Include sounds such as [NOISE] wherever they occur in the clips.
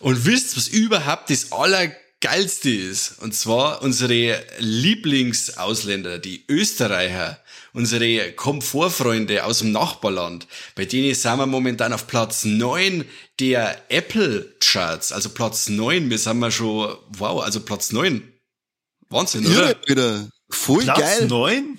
Und wisst, was überhaupt das Allergeilste ist? Und zwar unsere Lieblingsausländer, die Österreicher, unsere Komfortfreunde aus dem Nachbarland, bei denen sind wir momentan auf Platz neun der Apple Charts, also Platz neun. wir sind wir schon, wow, also Platz neun. Wahnsinn, oder? wieder. Voll Platz geil. neun?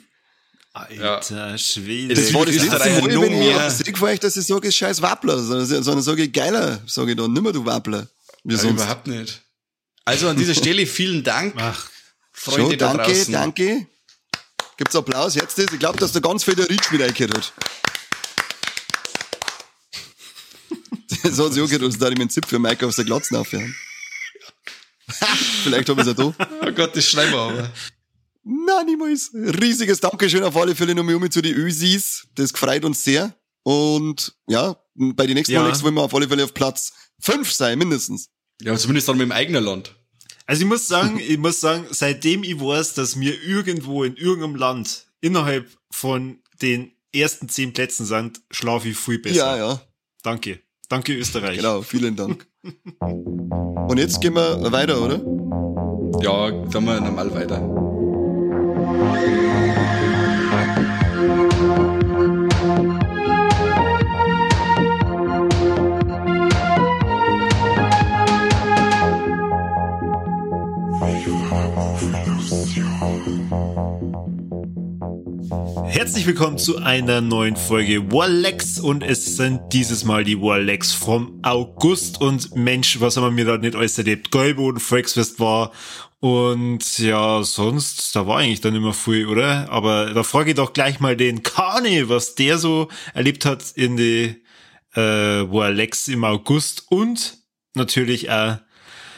Alter Schwede. Das war das letzte Mal, wenn ich mehr. auf war, ich, dass ich sage, scheiß Wappler, sondern, sondern sage ich geiler, sage ich dann, nimmer du Wappler. Wie Ja, sonst. überhaupt nicht. Also an dieser Stelle vielen Dank, Ach, Freunde so, da danke, draußen. danke. Gibt's Applaus jetzt? Das? Ich glaube, dass da ganz viel der Ritsch [LAUGHS] mit eingehört hat. Das hat sich auch gedacht, dass da ich meinen Zip für Mike auf der Glatzen aufhören. [LAUGHS] Vielleicht habe ich es ja da. Oh Gott, das schreiben wir aber. Nein, niemals. Riesiges Dankeschön auf alle Fälle nochmal um zu die Ösis. Das gefreut uns sehr. Und ja, bei den nächsten Ja. Mal wollen wir auf alle Fälle auf Platz 5 sein, mindestens. Ja, zumindest dann mit dem eigenen Land. Also ich muss sagen, [LAUGHS] ich muss sagen, seitdem ich weiß, dass wir irgendwo in irgendeinem Land innerhalb von den ersten zehn Plätzen sind, schlafe ich viel besser. Ja, ja. Danke. Danke Österreich. Genau, vielen Dank. [LAUGHS] Und jetzt gehen wir weiter, oder? Ja, dann mal normal weiter. Herzlich willkommen zu einer neuen Folge Warlex und es sind dieses Mal die Warlex vom August und Mensch, was haben wir da nicht alles erlebt? Gelboden, Volksfest war und ja, sonst, da war eigentlich dann immer viel, oder? Aber da frage ich doch gleich mal den Kani, was der so erlebt hat in die äh, Warlex im August und natürlich auch,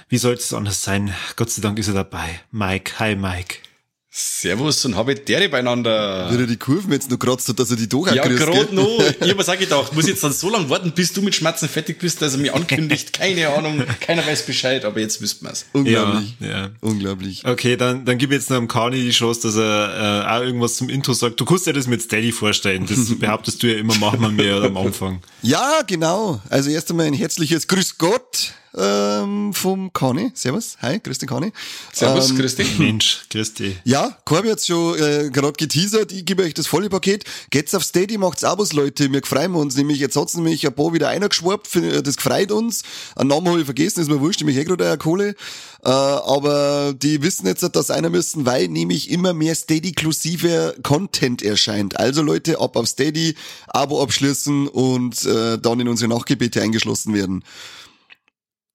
wie sollte es anders sein? Gott sei Dank ist er dabei. Mike, hi Mike. Servus und habe Dere beieinander. Wie er die Kurven jetzt noch kratzt hat, dass er die doch Ja, gerade noch. Ich habe mir [LAUGHS] auch gedacht, muss jetzt dann so lange warten, bis du mit Schmerzen fertig bist, dass er mir ankündigt. Keine Ahnung, keiner weiß Bescheid, aber jetzt wüssten wir's. Unglaublich. Ja, ja. Unglaublich. Okay, dann, dann gib jetzt noch dem Kani die Chance, dass er äh, auch irgendwas zum Intro sagt. Du kannst dir das mit Steady vorstellen. Das [LAUGHS] behauptest du ja immer, machen wir mehr am Anfang. Ja, genau. Also erst einmal ein herzliches Grüß Gott ähm, vom Kani. Servus. Hi, grüß den Kani. Servus, Ähm, grüß dich. [LAUGHS] Mensch, Christi. Ja, Corby hat's schon äh, gerade geteasert. Ich gebe euch das volle Paket. Geht's auf Steady, macht's Abos, Leute. Wir freuen uns. Nämlich, jetzt hat's nämlich ein paar wieder eingeschwappt. Für- Das gefreut uns. Einen Namen habe ich vergessen, ist mir wurscht, nämlich eh gerade eine Kohle. Äh, aber die wissen jetzt, dass einer müssen, weil nämlich immer mehr Steady-klusiver Content erscheint. Also Leute, ab auf Steady, Abo abschließen und äh, dann in unsere Nachgebete eingeschlossen werden.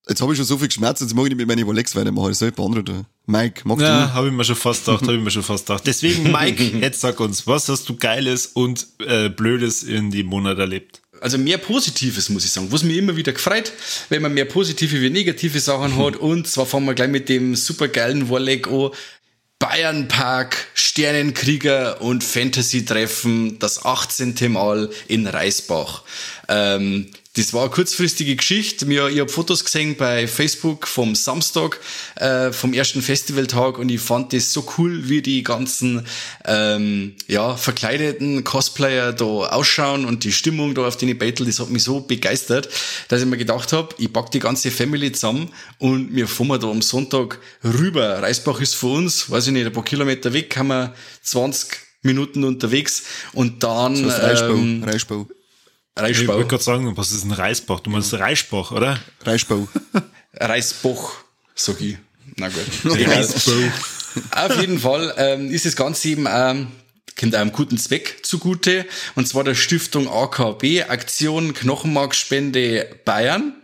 Jetzt habe ich schon so viel geschmerzt, jetzt mag ich nicht mit meinen Rolex weitermachen. Das soll jemand anderer tun. Mike, magst Ja, habe ich mir schon fast gedacht, habe ich mir schon fast gedacht. Deswegen, Mike, [LAUGHS] jetzt sag uns, was hast du Geiles und äh, Blödes in dem Monat erlebt? Also mehr Positives, muss ich sagen. Was mir immer wieder gefreut, wenn man mehr positive wie negative Sachen hat. Und zwar fangen wir gleich mit dem supergeilen Warleg an. Bayernpark, Sternenkrieger und Fantasy-Treffen, das 18. Mal in Reisbach. Ähm, das war eine kurzfristige Geschichte. Mir, ich habe Fotos gesehen bei Facebook vom Samstag, äh, vom ersten Festivaltag und ich fand das so cool, wie die ganzen ähm, ja, verkleideten Cosplayer da ausschauen und die Stimmung da auf den Battle, das hat mich so begeistert, dass ich mir gedacht habe, ich pack die ganze Family zusammen und wir fahren wir da am Sonntag rüber. Reisbach ist für uns, weiß ich nicht, ein paar Kilometer weg, haben wir 20 Minuten unterwegs und dann du? Reichbau. ähm, Reichbau. Ich Reisbau. wollte gerade sagen, was ist ein Reisbach? Du meinst Reisbach, oder? Reichbau. [LAUGHS] Reisbach, sag ich. Na gut. [LAUGHS] Egal. Auf jeden Fall ähm, ist das Ganze eben ähm, kommt einem guten Zweck zugute, und zwar der Stiftung AKB, Aktion Knochenmarkspende Bayern.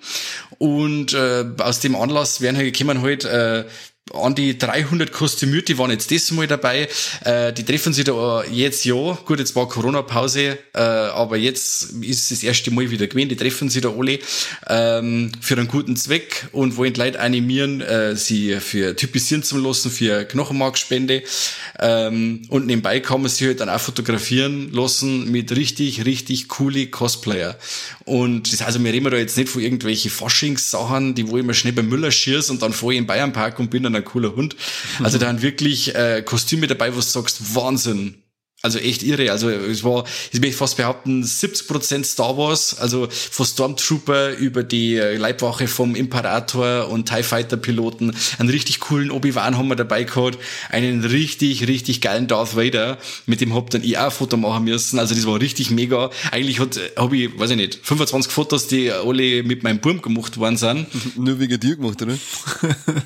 Und äh, aus dem Anlass werden halt gekommen halt äh, an die 300 Kostümierte waren jetzt das mal dabei. Äh, die treffen sich da jetzt ja. Gut, jetzt war Corona-Pause, äh, aber jetzt ist das erste Mal wieder gewesen. Die treffen sich da alle ähm, für einen guten Zweck und wollen die Leute animieren, äh, sie für typisieren zu lassen für Knochenmarkspende. Ähm, und nebenbei kann man sich halt dann auch fotografieren lassen mit richtig, richtig coole Cosplayer. Und das, also wir reden da jetzt nicht von irgendwelchen Faschingssachen, die wo ich mir schnell beim Müller schieß und dann fahre ich im Bayernpark und bin dann cooler Hund. Also da sind wirklich äh, Kostüme dabei, wo du sagst, Wahnsinn. Also echt irre. Also es war, ich möchte fast behaupten, 70% Star Wars, also von Stormtrooper über die Leibwache vom Imperator und TIE Fighter Piloten. Einen richtig coolen Obi-Wan haben wir dabei gehabt. Einen richtig, richtig geilen Darth Vader. Mit dem hab dann ich auch ein Foto machen müssen. Also das war richtig mega. Eigentlich hat, habe ich, weiß ich nicht, 25 Fotos, die alle mit meinem Burm gemacht worden sind. [LAUGHS] Nur wegen dir gemacht, oder?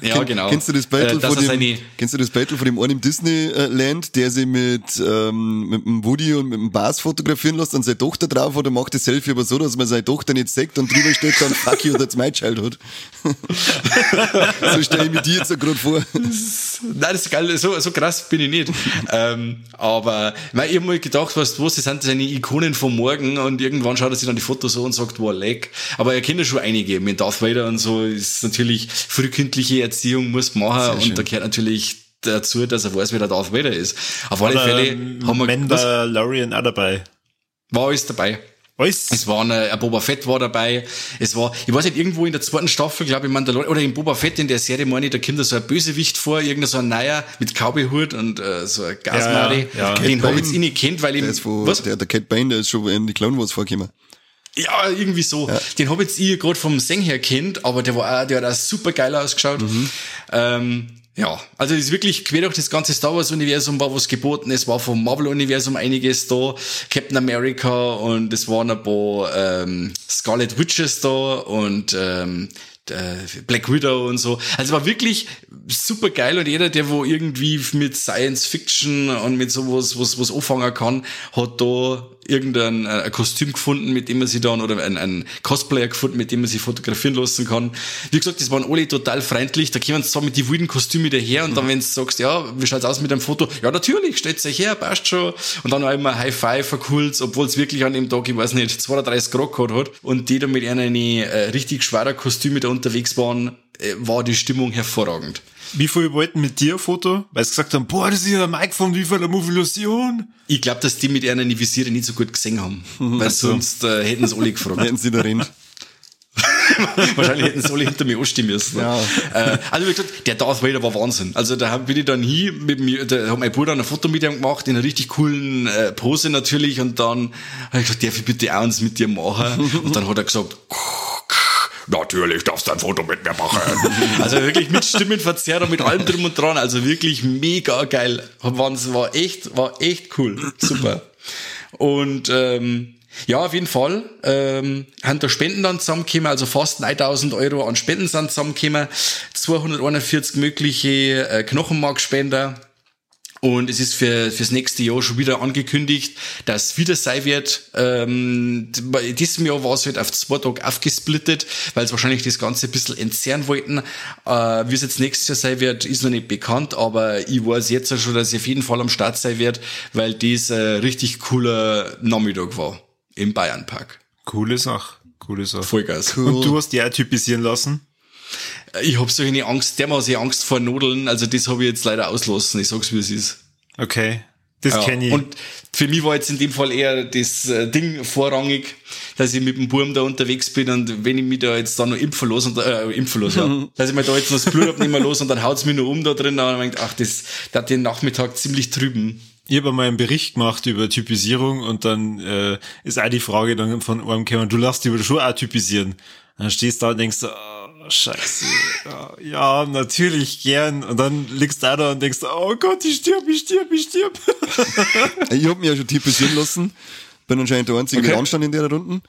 Ja, genau. Kennst du das Battle Äh, von dem, seine- kennst du das Battle von dem einen im Disneyland, der sich mit, ähm, mit dem Woody und mit dem Bas fotografieren lässt und seine Tochter drauf hat und macht das Selfie aber so, dass man seine Tochter nicht sagt und drüber steht dann [LAUGHS] Fuck you, that's my childhood. [LAUGHS] so stelle ich mir die jetzt so gerade vor. Nein, das ist geil, so, so krass bin ich nicht. ähm, aber weil ich hab mal gedacht, weißt du was, das sind seine Ikonen vom Morgen und irgendwann schaut er sich dann die Fotos so und sagt, wow, leck. Aber er kennt ja schon einige. Mit Darth Vader und so ist natürlich frühkindliche Erziehung muss man machen schön. und da gehört natürlich dazu, dass er weiß, wer der Darth Vader ist. Auf alle Fälle haben wir, Mandalorian auch dabei. war alles dabei. Alles? Es war eine, ein Boba Fett war dabei. Es war, ich weiß nicht, irgendwo in der zweiten Staffel, glaube ich, Mandalorian, oder in Boba Fett in der Serie, meine ich, da kommt da so ein Bösewicht vor, irgendein so ein Neuer mit Cowboyhut und äh, so ein Gasmari. Ja, ja. Den habe ich jetzt eh nicht kennt, weil ich, Der ist von, was? der, der Cat Bane, der ist schon in die Clone Wars vorgekommen. Ja, irgendwie so. Den habe jetzt ich gerade vom Seng her kennt, aber der war auch, der hat auch super geil ausgeschaut. Ähm, ja, also es ist wirklich quer durch das ganze Star Wars Universum war was geboten. Es war vom Marvel Universum einiges da, Captain America und es waren ein paar ähm, Scarlet Witches da und ähm, äh, Black Widow und so. Also es war wirklich super geil und jeder, der wo irgendwie mit Science Fiction und mit sowas, was, was anfangen kann, hat da irgendein äh, Kostüm gefunden, mit dem man sich dann, oder ein, ein Cosplayer gefunden, mit dem man sich fotografieren lassen kann. Wie gesagt, das waren alle total freundlich, da kommen sie zwar mit die wilden Kostüme daher und dann, wenn du sagst, ja, wie schaut's aus mit dem Foto? Ja, natürlich, stellt euch her, passt schon. Und dann auch immer High Five verkult, obwohl es wirklich an dem Tag, ich weiß nicht, 32 Grad gehabt hat und die da mit einer äh, richtig schwerer Kostüme da unterwegs waren, äh, war die Stimmung hervorragend. Wie viele wollten mit dir ein Foto? Weil sie gesagt haben, boah, das ist ja ein Mike von wie viel der Movilusion. Ich glaube, dass die mit einer die Visiere nicht so gut gesehen haben, weil so. sonst äh, hätten sie alle gefragt. [LAUGHS] Hätten sie da rennt. [LAUGHS] Wahrscheinlich hätten sie alle hinter mir anstehen müssen. Ja. Äh, also wie gesagt, der Darth Vader war Wahnsinn. Also da bin ich dann hin, mit mir, da hat mein Bruder ein Foto mit ihm gemacht, in einer richtig coolen äh, Pose natürlich und dann habe ich gesagt, darf ich bitte auch eins mit dir machen? [LAUGHS] Und dann hat er gesagt, Natürlich darfst du ein Foto mit mir machen. [LAUGHS] Also wirklich mit Stimmenverzerr und mit allem drum und dran. Also wirklich mega geil. War echt, war echt cool. Super. Und ähm, ja, auf jeden Fall ähm, haben da Spenden dann zusammengekommen, also fast 9000 Euro an Spenden sind zusammengekommen, 241 mögliche äh, Knochenmarkspender. Und es ist für fürs nächste Jahr schon wieder angekündigt, dass es wieder sein wird. Ähm, bei diesem Jahr war es halt auf zwei Tage aufgesplittet, weil es wahrscheinlich das Ganze ein bisschen entzerren wollten. Äh, wie es jetzt nächstes Jahr sein wird, ist noch nicht bekannt, aber ich weiß jetzt schon, dass ich auf jeden Fall am Start sein wird, weil das ein richtig cooler Nachmittag war im Bayernpark. Coole Sache. Coole Sache. Vollgas. Und du hast die auch typisieren lassen? Ich habe so eine Angst, dermaßen Angst vor Nudeln, also das habe ich jetzt leider auslassen. Ich sag's wie es ist. Okay. Das Ja, kenne ich. Und für mich war jetzt in dem Fall eher das äh, Ding vorrangig, dass ich mit dem Burm da unterwegs bin und wenn ich mich da jetzt da noch impfen los und äh, impfen los, ja, [LAUGHS] dass ich mir da jetzt noch das Blut abnehmen los und dann haut's mich noch um da drin, dann hab ich gedacht, ach, das, das hat den Nachmittag ziemlich trüben. Ich habe einmal einen Bericht gemacht über Typisierung und dann äh, ist auch die Frage dann von einem gekommen, du lässt aber schon auch typisieren. Dann stehst du da und denkst, oh, scheiße, ja, ja, natürlich gern. Und dann liegst du da und denkst, oh Gott, ich stirb, ich stirb, ich stirb. [LAUGHS] Ich hab mich ja schon typisieren lassen. Bin anscheinend der einzige Okay. mit Anstand in der Runden.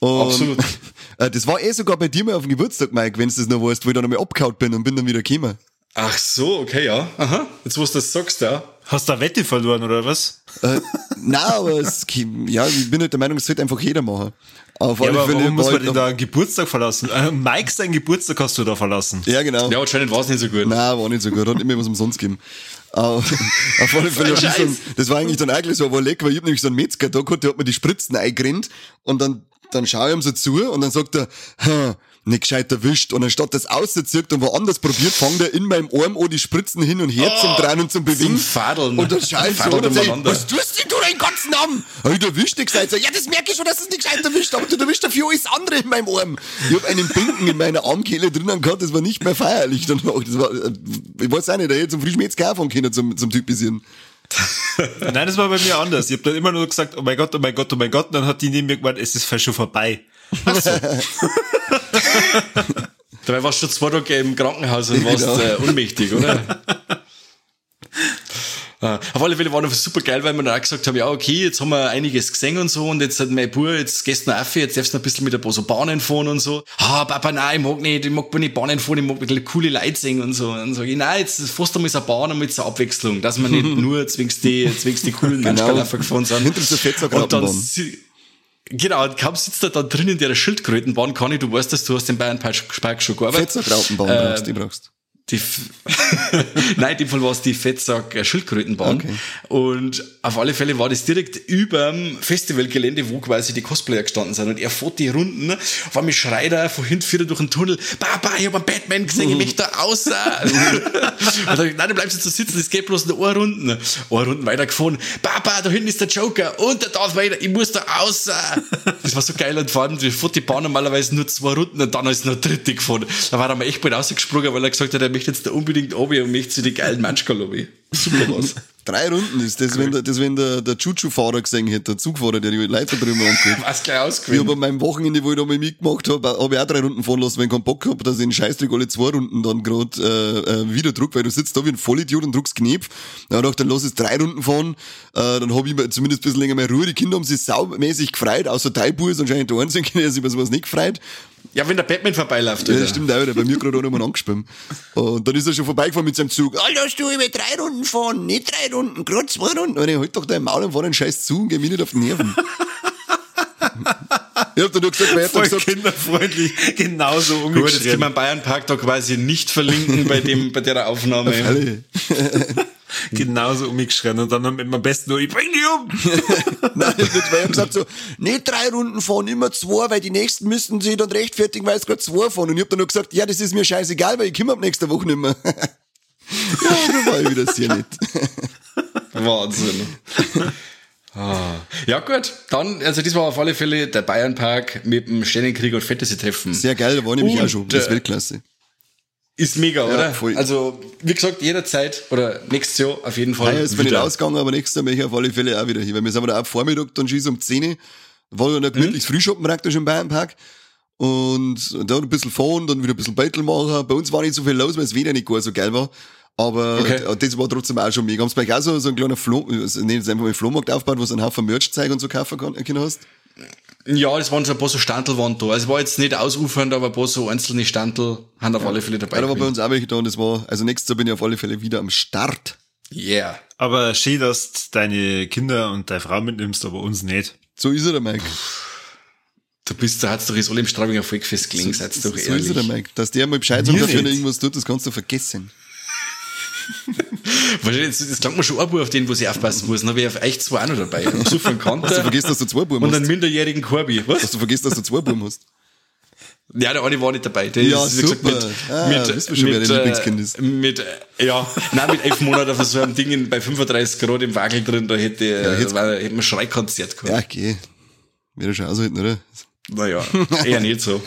Und Absolut. [LAUGHS] Äh, das war eh sogar bei dir mal auf dem Geburtstag, Mike, wenn du das noch weißt, wo ich dann einmal abgehauen bin und bin dann wieder gekommen. Ach so, okay, ja. Aha. Jetzt, wo du das sagst, ja. Hast du eine Wette verloren oder was? Äh, nein, aber es, ja, ich bin halt der Meinung, es sollte einfach jeder machen. Auf Ja, alle aber Fälle warum muss war man denn noch- da einen Geburtstag verlassen? Äh, Mike, seinen Geburtstag hast du da verlassen. Ja, genau. Ja, anscheinend war's nicht so gut. Nein, war nicht so gut. Hat immer was umsonst gegeben. [LAUGHS] Auf alle Fälle, ein- das war eigentlich dann gleich so, aber leck, weil ich hab nämlich so einen Metzger da gehabt, der hat mir die Spritzen eingerennt und dann, dann schaue ich ihm so zu und dann sagt er, hm, nicht gescheit erwischt. Und anstatt das auszuzirkt und woanders probiert, fangt er in meinem Arm an die Spritzen hin und her zum Drehen und zum Bewegen. Oh, Fadeln. Und dann so Fadeln und dann sag was tust denn du deinen ganzen Arm? Hab ich erwischt? Ich gesagt, so, ja, das merke ich schon, dass es nicht gescheit erwischt, aber du erwischt dafür alles andere in meinem Arm. Ich hab einen Binken in meiner Armkehle drinnen gehabt, das war nicht mehr feierlich danach. Das war, äh, ich weiß auch nicht, da hätte zum Frischmetzger anfangen können zum, zum Typisieren. [LAUGHS] Nein, das war bei mir anders. Ich habe dann immer nur gesagt, oh mein Gott, oh mein Gott, oh mein Gott. Und dann hat die neben mir gemeint, es ist fast schon vorbei. Ach so. [LAUGHS] [LAUGHS] Dabei warst du schon zwei Tage im Krankenhaus und warst Genau. äh, unmächtig, oder? Ja, auf alle Fälle war das super geil, weil wir dann auch gesagt haben, ja, okay, jetzt haben wir einiges gesehen und so, und jetzt hat mein Bub, jetzt gehst du noch auf, jetzt darfst du noch ein bisschen mit ein paar so Bahnen fahren und so. Ah, Papa, nein, ich mag nicht, ich mag nicht Bahnen fahren, ich mag ein bisschen coole Leute sehen und so. Und dann sag ich, nein, jetzt fährst du mal so eine Bahn und mit so einer Abwechslung, dass man nicht [LAUGHS] nur zwingst die, zwingst die coolen Genau. Menschenläufer gefahren sind. Hinter so Und dann Genau, kaum sitzt er da drin in der Schildkrötenbahn, Conny, du weißt, dass du hast den Bayern Park schon gearbeitet. Fettsack-Raupenbahn Äh, brauchst, die brauchst. Die [LAUGHS] Nein, in dem Fall war es die Fettsack äh, Schildkrötenbahn. Okay. Und auf alle Fälle war das direkt überm Festivalgelände, wo quasi die Cosplayer gestanden sind. Und er fährt die Runden, auf einmal schreit er von hinten wieder durch den Tunnel, Papa, ich hab einen Batman gesehen, ich möchte da raus. [LAUGHS] [LAUGHS] und dann, nein, du bleibst jetzt so sitzen, es geht bloß nur eine Runden. Eine Runden weitergefahren, Papa, da hinten ist der Joker und der Darth Vader, ich muss da raus. Das war so geil und allem, wir fährt die Bahn normalerweise nur zwei Runden und dann ist noch dritte gefahren. Da war er mal echt bald rausgesprungen, weil er gesagt hat, er möchte jetzt da unbedingt oben und möchte die geilen Menschen lobby. Super was. [LAUGHS] Drei Runden ist das, wenn der, das, wenn der, der Chuchu-Fahrer gesehen hätte, der Zugfahrer, der die Leute drüber angeht. [LAUGHS] Was gleich Ich ausgewählt. habe an meinem Wochenende, wo ich da mal mitgemacht habe, habe ich auch drei Runden fahren lassen, weil ich keinen Bock habe, dass ich den Scheißdreck alle zwei Runden dann gerade äh, äh, wieder druck, weil du sitzt da wie ein Vollidiot und druckst Knopf. Dann habe ich gedacht, dann lass es drei Runden fahren, äh, dann habe ich zumindest ein bisschen länger mehr Ruhe. Die Kinder haben sich saumäßig gefreut, außer Taibu ist anscheinend der Einzige, der sich über sowas nicht gefreut. Ja, wenn der Batman vorbeiläuft, Ja, Alter. das stimmt auch wieder. Bei mir gerade auch nochmal angespielt. Und dann ist er schon vorbeigefahren mit seinem Zug. Ah, lass du über drei Runden fahren, nicht drei Runden, gerade zwei Runden. Und ich halt doch dein Maul und fahr den Scheiß zu und geh mir nicht auf die Nerven. ich hab dann nur gesagt, weil er hat Voll gesagt, kinderfreundlich, genauso Gut, jetzt können wir umgeschrieben. den Bayern-Park da quasi nicht verlinken bei dem, bei der Aufnahme. [LAUGHS] [LAUGHS] Genauso umgeschrien und dann mit am besten nur, ich bring die um. [LAUGHS] Nein, nicht, weil hat gesagt so, nicht drei Runden fahren, immer zwei, weil die nächsten müssten sie dann rechtfertigen, weil es gerade zwei fahren. Und ich hab dann nur gesagt, ja, das ist mir scheißegal, weil ich komme ab nächster Woche nicht mehr. [LAUGHS] ja, da war ich wieder sehr nett. Wahnsinn. Ah. Ja gut, dann, also das war auf alle Fälle der Bayern-Park mit dem Sternenkrieg und Fantasy-Treffen. Sehr geil, da war nämlich Und, auch schon. Das ist äh, Weltklasse. Ist mega, oder? voll. Also, wie gesagt, jederzeit oder nächstes Jahr auf jeden Fall. Heuer ist mir nicht wieder. ausgegangen, aber nächstes Jahr möchte ich auf alle Fälle auch wieder hin, weil wir sind da auch Vormittag dann schießen um 10 Uhr. War ja ein Mhm. gemütliches Frühschoppen praktisch im Bayernpark. Und da ein bisschen fahren, dann wieder ein bisschen Battle machen. Bei uns war nicht so viel los, weil das Wetter nicht gar so geil war. Aber Okay. das war trotzdem auch schon mega. Haben sie bei euch auch so, so einen kleinen Flo, also jetzt einfach mal Flohmarkt aufgebaut, wo du einen Haufen Merch-Zeug und so kaufen kann- können hast? Ja, das waren so ein paar so Standel waren da. Also war jetzt nicht ausufernd, aber ein paar so einzelne Standel haben auf alle Fälle dabei. Ja, da war bei uns auch welche da und das war, also nächstes Jahr bin ich auf alle Fälle wieder am Start. Yeah. Aber schön, dass du deine Kinder und deine Frau mitnimmst, aber uns nicht. So ist er, der Mike. Du bist, da hat's doch jetzt alle im Straubinger Volkfest gelegen, seid So doch ist ehrlich. er, der Mike. Dass der mal Bescheid sagt, dass wenn er irgendwas tut, das kannst du vergessen. Wahrscheinlich, das klingt mir schon ein Bub, auf den, wo sie aufpassen muss. Dann habe ich auf echt zwei auch noch dabei. Einen von Du Kanter vergisst, dass du zwei Buben und hast. einen minderjährigen Korbi. Was? Dass du vergisst, dass du zwei Buben hast. Ja, der eine war nicht dabei. Der Ja, ist, super. Ah, wissen wir schon, wer dein äh, Lieblingskind ist. Mit, äh, ja, nein, mit elf Monaten auf so einem Ding in, bei 35 Grad im Wagel drin, da hätte, ja, war, hätte man ein Schreikonzert gehabt. Ja, geh. Wird schon aushalten, oder? Naja, eher nicht so.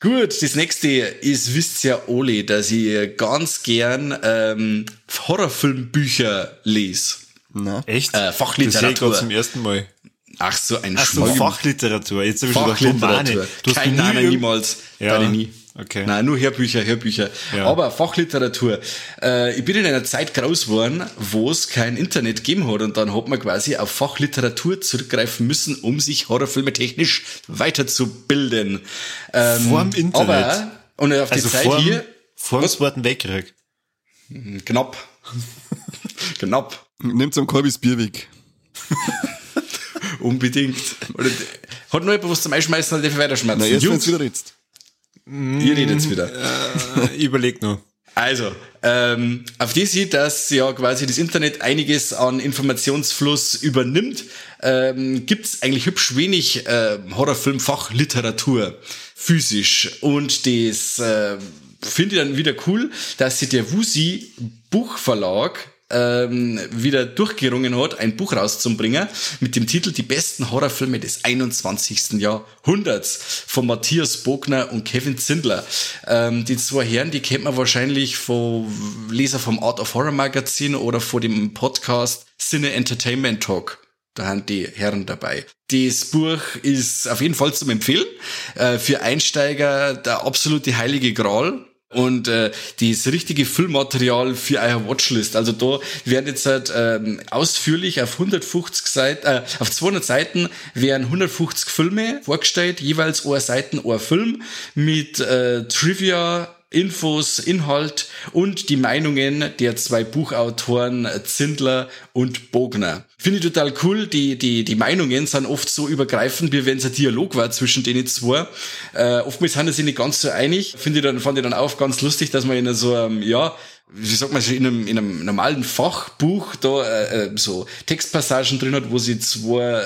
Gut, das nächste ist, wisst ja alle, dass ich ganz gern ähm, Horrorfilmbücher lese. Na. Echt? Äh, Das sehe ich Fachliteratur. gerade zum ersten Mal. Ach so, ein Ach so, Schmarrn. Fachliteratur. Jetzt habe ich schon gedacht, Fachliteratur. Romane. Du hast Kein, noch nie nein, nein, irgend- niemals. Ja, Beide nie. Okay. Nein, nur Hörbücher, Hörbücher. Ja. Aber Fachliteratur. Äh, ich bin in einer Zeit groß geworden, wo es kein Internet gegeben hat und dann hat man quasi auf Fachliteratur zurückgreifen müssen, um sich Horrorfilme technisch weiterzubilden. Ähm, Vorm Internet. Aber, und auf die Also Zeit vor, hier, vor dem Zweiten Weltkrieg. knapp. [LAUGHS] knapp. Nehmt am Korbis Bier weg. [LAUGHS] Unbedingt. Oder, hat nur jemand was zum Einschmeißen, oder darf ich weiterschmerzen? Na, erst wenn wieder redst. Ihr redet jetzt wieder. [LAUGHS] Äh, überleg noch. Also, ähm, auf die sieht, dass ja quasi das Internet einiges an Informationsfluss übernimmt, ähm, gibt's eigentlich hübsch wenig äh, Horrorfilm-Fachliteratur physisch. Und das äh, finde ich dann wieder cool, dass sich der Wusi Buchverlag ähm, wieder durchgerungen hat, ein Buch rauszubringen mit dem Titel Die besten Horrorfilme des 21. Jahrhunderts von Matthias Bogner und Kevin Zindler. Ähm, die zwei Herren, die kennt man wahrscheinlich von Leser vom Art of Horror Magazin oder vor dem Podcast Cine Entertainment Talk. Da haben die Herren dabei. Das Buch ist auf jeden Fall zum Empfehlen. Äh, für Einsteiger der absolute heilige Gral und äh, das richtige Füllmaterial für eure Watchlist. Also da werden jetzt halt ähm, ausführlich auf 150 Seiten, äh, auf 200 Seiten werden 150 Filme vorgestellt, jeweils eine Seiten, ein Film mit äh, Trivia, Infos, Inhalt und die Meinungen der zwei Buchautoren Zindler und Bogner. Finde ich total cool. Die, die, die Meinungen sind oft so übergreifend, wie wenn es ein Dialog war zwischen denen zwei. Äh, oftmals sind sie nicht ganz so einig. Finde ich dann, fand ich dann auch ganz lustig, dass man in so einem, ja, wie sagt man, in einem, in einem normalen Fachbuch da äh, äh so Textpassagen drin hat, wo sie zwei,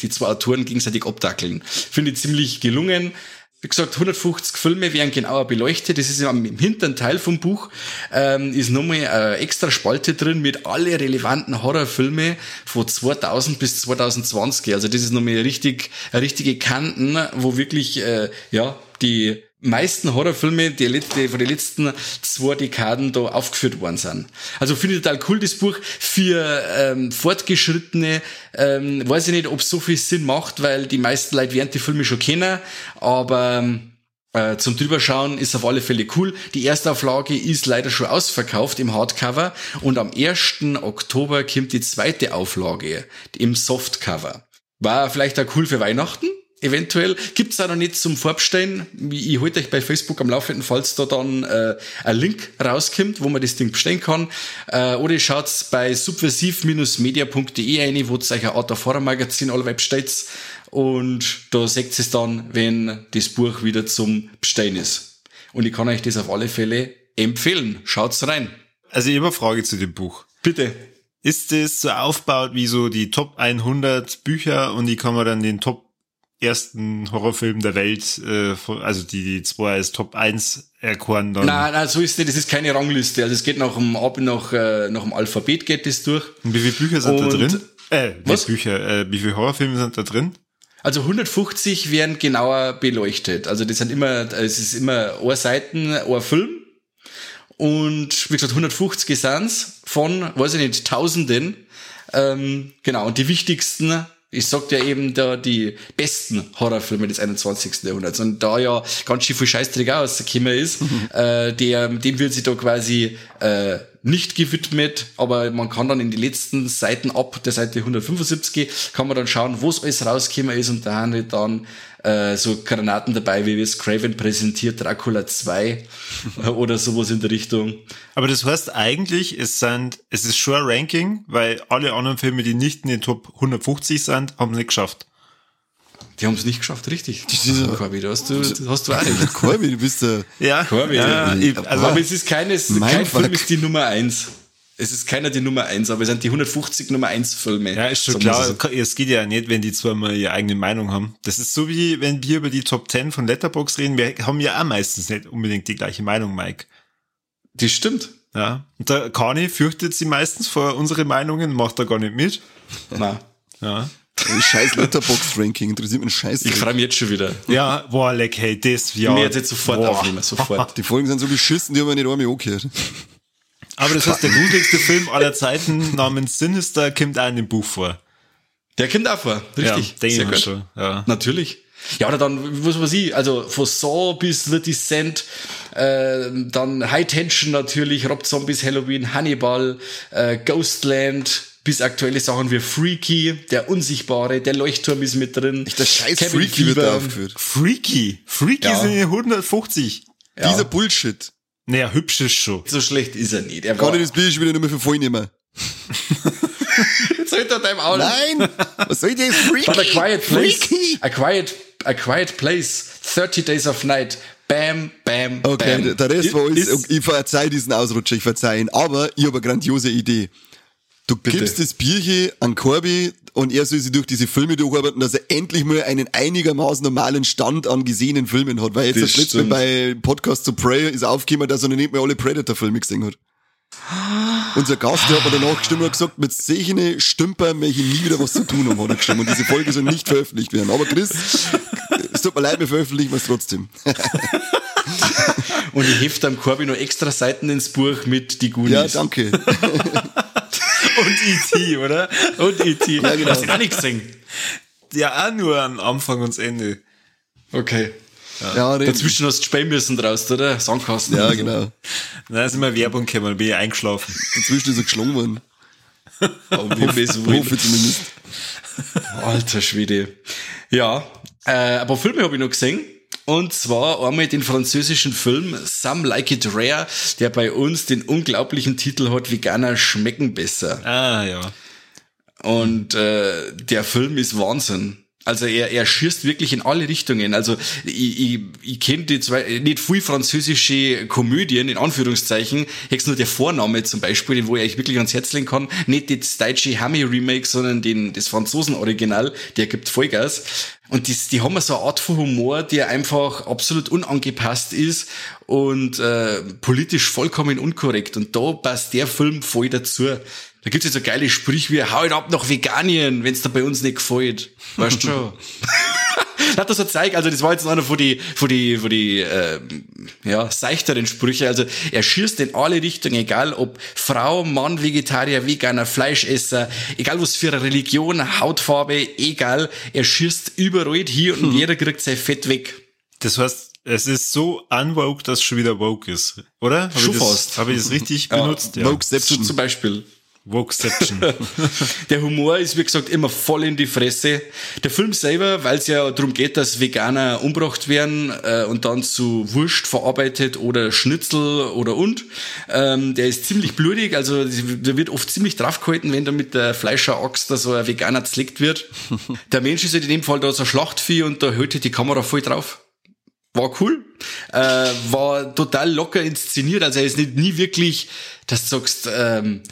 die zwei Autoren gegenseitig abdackeln. Finde ich ziemlich gelungen. Wie gesagt, 150 Filme werden genauer beleuchtet. Das ist im hinteren Teil vom Buch, ähm, ist nochmal eine extra Spalte drin mit alle relevanten Horrorfilme von 2000 bis 2020. Also das ist nochmal richtig, richtige Kanten, wo wirklich, äh, ja, die meisten Horrorfilme die, letzte, von den letzten zwei Dekaden da aufgeführt worden sind. Also finde ich total cool, das Buch für ähm, Fortgeschrittene. Ähm, weiß ich nicht, ob es so viel Sinn macht, weil die meisten Leute werden die Filme schon kennen, aber äh, zum drüberschauen ist auf alle Fälle cool. Die erste Auflage ist leider schon ausverkauft im Hardcover und am 1. Oktober kommt die zweite Auflage im Softcover. War vielleicht auch cool für Weihnachten, eventuell. Gibt's auch noch nicht zum Vorbestellen. Ich halte euch bei Facebook am laufenden, falls da dann äh, ein Link rauskommt, wo man das Ding bestellen kann. Äh, oder ihr schaut's bei subversiv-media.de ein, wo ihr euch ein Art of Horror Magazin allweil bestellt. Und da seht es dann, wenn das Buch wieder zum Bestellen ist. Und ich kann euch das auf alle Fälle empfehlen. Schaut's rein. Also ich habe eine Frage zu dem Buch. Bitte. Ist das so aufgebaut wie so die Top 100 Bücher und die kann man dann den Top ersten Horrorfilm der Welt, äh, also die, die zwei als Top 1 erkoren dann. Nein, nein, so ist nicht, das ist keine Rangliste. Also es geht nach dem, ab nach, äh, nach dem Alphabet geht das durch. Und wie viele Bücher sind Und- da drin? Äh, Was? Bücher, äh, wie viele Horrorfilme sind da drin? Also 150 werden genauer beleuchtet. Also das sind immer, es ist immer eine Seiten, ein Film. Und wie gesagt, 150 sind's von, weiß ich nicht, Tausenden. Ähm, genau, und die wichtigsten, ich sag ja eben da die besten Horrorfilme des 21. Jahrhunderts. Und da ja ganz schön viel Scheißdreck rausgekommen ist, äh, der, dem wird sich da quasi äh, nicht gewidmet, aber man kann dann in die letzten Seiten ab der Seite 175 kann man dann schauen, wo es alles rausgekommen ist und da haben wir dann äh, so Granaten dabei, wie wir es Craven präsentiert, Dracula 2 [LAUGHS] oder sowas in der Richtung. Aber das heißt eigentlich, es sind, es ist schon ein Ranking, weil alle anderen Filme, die nicht in den Top 150 sind, haben es nicht geschafft. Die haben es nicht geschafft, richtig. Das ist ja- Corby, da hast du, das hast du auch recht. Corby, du bist der. Ja, Corby, ja, ja. ich, also, aber es ist keines, kein Film ist die Nummer eins. Es ist keiner die Nummer eins, aber es sind die 150 Nummer eins Filme. ja, ist schon wir klar. so. Es geht ja nicht, wenn die zwei mal ihre eigene Meinung haben. Das ist so wie, wenn wir über die Top 10 von Letterbox reden. Wir haben ja auch meistens nicht unbedingt die gleiche Meinung, Mike. Das stimmt. Ja. Und der Kani fürchtet sie meistens vor unsere Meinungen, macht da gar nicht mit. Na, Ja. Ein scheiß Letterbox-Ranking interessiert mich scheiß. ich freue mich jetzt schon wieder. Ja, boah, leck, hey, das, ja. Werde jetzt sofort Boah. aufnehmen, sofort. [LAUGHS] Die Folgen sind so beschissen, die haben wir nicht einmal angehört. Aber das heißt, der gruseligste Film aller Zeiten namens Sinister kommt auch in dem Buch vor. Der kommt auch vor, richtig. Ja, denke Sehr ich gut. schon. Ja. Natürlich. Ja, oder dann, was weiß ich, also von Saw bis The Descent, äh, dann High Tension natürlich, Rob Zombies, Halloween, Hannibal, äh, Ghostland, bis aktuelle Sachen wie Freaky, der Unsichtbare, der Leuchtturm ist mit drin. Der scheiß Cabin Freaky wird Fever. da aufgeführt. Freaky. Freaky Ja. sind ja 150. Ja. Dieser Bullshit. Naja, hübsch ist schon. So schlecht ist er nicht. Er Kann ich das Bild schon wieder nicht mehr für voll nehmen? [LAUGHS] jetzt halt er deinem Auge. Nein! Was soll ich denn? Freaky! But a quiet place. Freaky! A quiet, a quiet place. 30 Days of Night. Bam, bam, Okay, bam. der Rest war alles, Ist- ich verzeih diesen Ausrutscher, ich verzeih ihn, aber ich habe eine grandiose Idee. Du gibst das Bierchen an Corby und er soll sich durch diese Filme durcharbeiten, dass er endlich mal einen einigermaßen normalen Stand an gesehenen Filmen hat. Weil jetzt Das das letzte Mal bei Podcast to Prayer ist aufgekommen, dass er noch nicht mehr alle Predator-Filme gesehen hat. Unser Gast, der hat mir danach gestimmt und gesagt, mit solchen Stümper möchte ich nie wieder was zu tun haben, hat er gestimmt. Und diese Folge soll nicht veröffentlicht werden. Aber Chris, es tut mir leid, wir veröffentlichen es trotzdem. Und ich hefte am Korbi noch extra Seiten ins Buch mit die Goonies. Ja, danke. Und E.T., oder? Und E.T. Ja, genau. Hast du noch nicht gesehen? Ja, auch nur am Anfang und das Ende. Okay. Ja, reden. Dazwischen hast du spielen müssen draus, oder? Sandkasten. ja genau. Da ist immer Werbung gekommen, dann bin ich eingeschlafen. Dazwischen ist er geschlungen worden. Aber es will. Hoffe zumindest. Alter Schwede. Ja, äh, aber Filme habe ich noch gesehen. Und zwar einmal den französischen Film Some Like It Rare, der bei uns den unglaublichen Titel hat, Veganer schmecken besser. Ah, ja. Und äh, der Film ist Wahnsinn. Also er, er schießt wirklich in alle Richtungen. Also ich, ich, ich kenne die zwei, nicht viel französische Komödien, in Anführungszeichen. Jetzt nur der Vorname zum Beispiel, den wo ich wirklich ans Herz legen kann. Nicht das deutsche Hammy-Remake, sondern den, das Franzosen-Original, der gibt Vollgas. Und das, die haben so eine Art von Humor, der einfach absolut unangepasst ist und äh, politisch vollkommen unkorrekt. Und da passt der Film voll dazu. Da gibt's jetzt so geile Sprüche wie, hau ihn ab nach Veganien, wenn's dir bei uns nicht gefällt. Weißt du schon? [LAUGHS] Hat das so zeigt, also das war jetzt einer von die, von die, von die, äh, ja, seichteren Sprüche. Also er schießt in alle Richtungen, egal ob Frau, Mann, Vegetarier, Veganer, Fleischesser, egal was für eine Religion, Hautfarbe, egal. Er schießt überall hier und jeder kriegt sein Fett weg. Das heißt, es ist so unwoke, dass es schon wieder woke ist, oder? Habe Schon ich das, fast. Habe ich das richtig benutzt? Ja. So Wokeception. zum Beispiel. Wokeception. [LAUGHS] Der Humor ist, wie gesagt, immer voll in die Fresse. Der Film selber, weil es ja darum geht, dass Veganer umgebracht werden äh, und dann zu Wurst verarbeitet oder Schnitzel oder und, ähm, der ist ziemlich blutig, also da wird oft ziemlich draufgehalten, wenn da mit der Fleischeraxt da so ein Veganer zleckt wird. [LAUGHS] Der Mensch ist halt in dem Fall da so ein Schlachtvieh und da hält halt die Kamera voll drauf. War cool, äh, war total locker inszeniert, also er ist nicht nie wirklich, dass du sagst, ähm,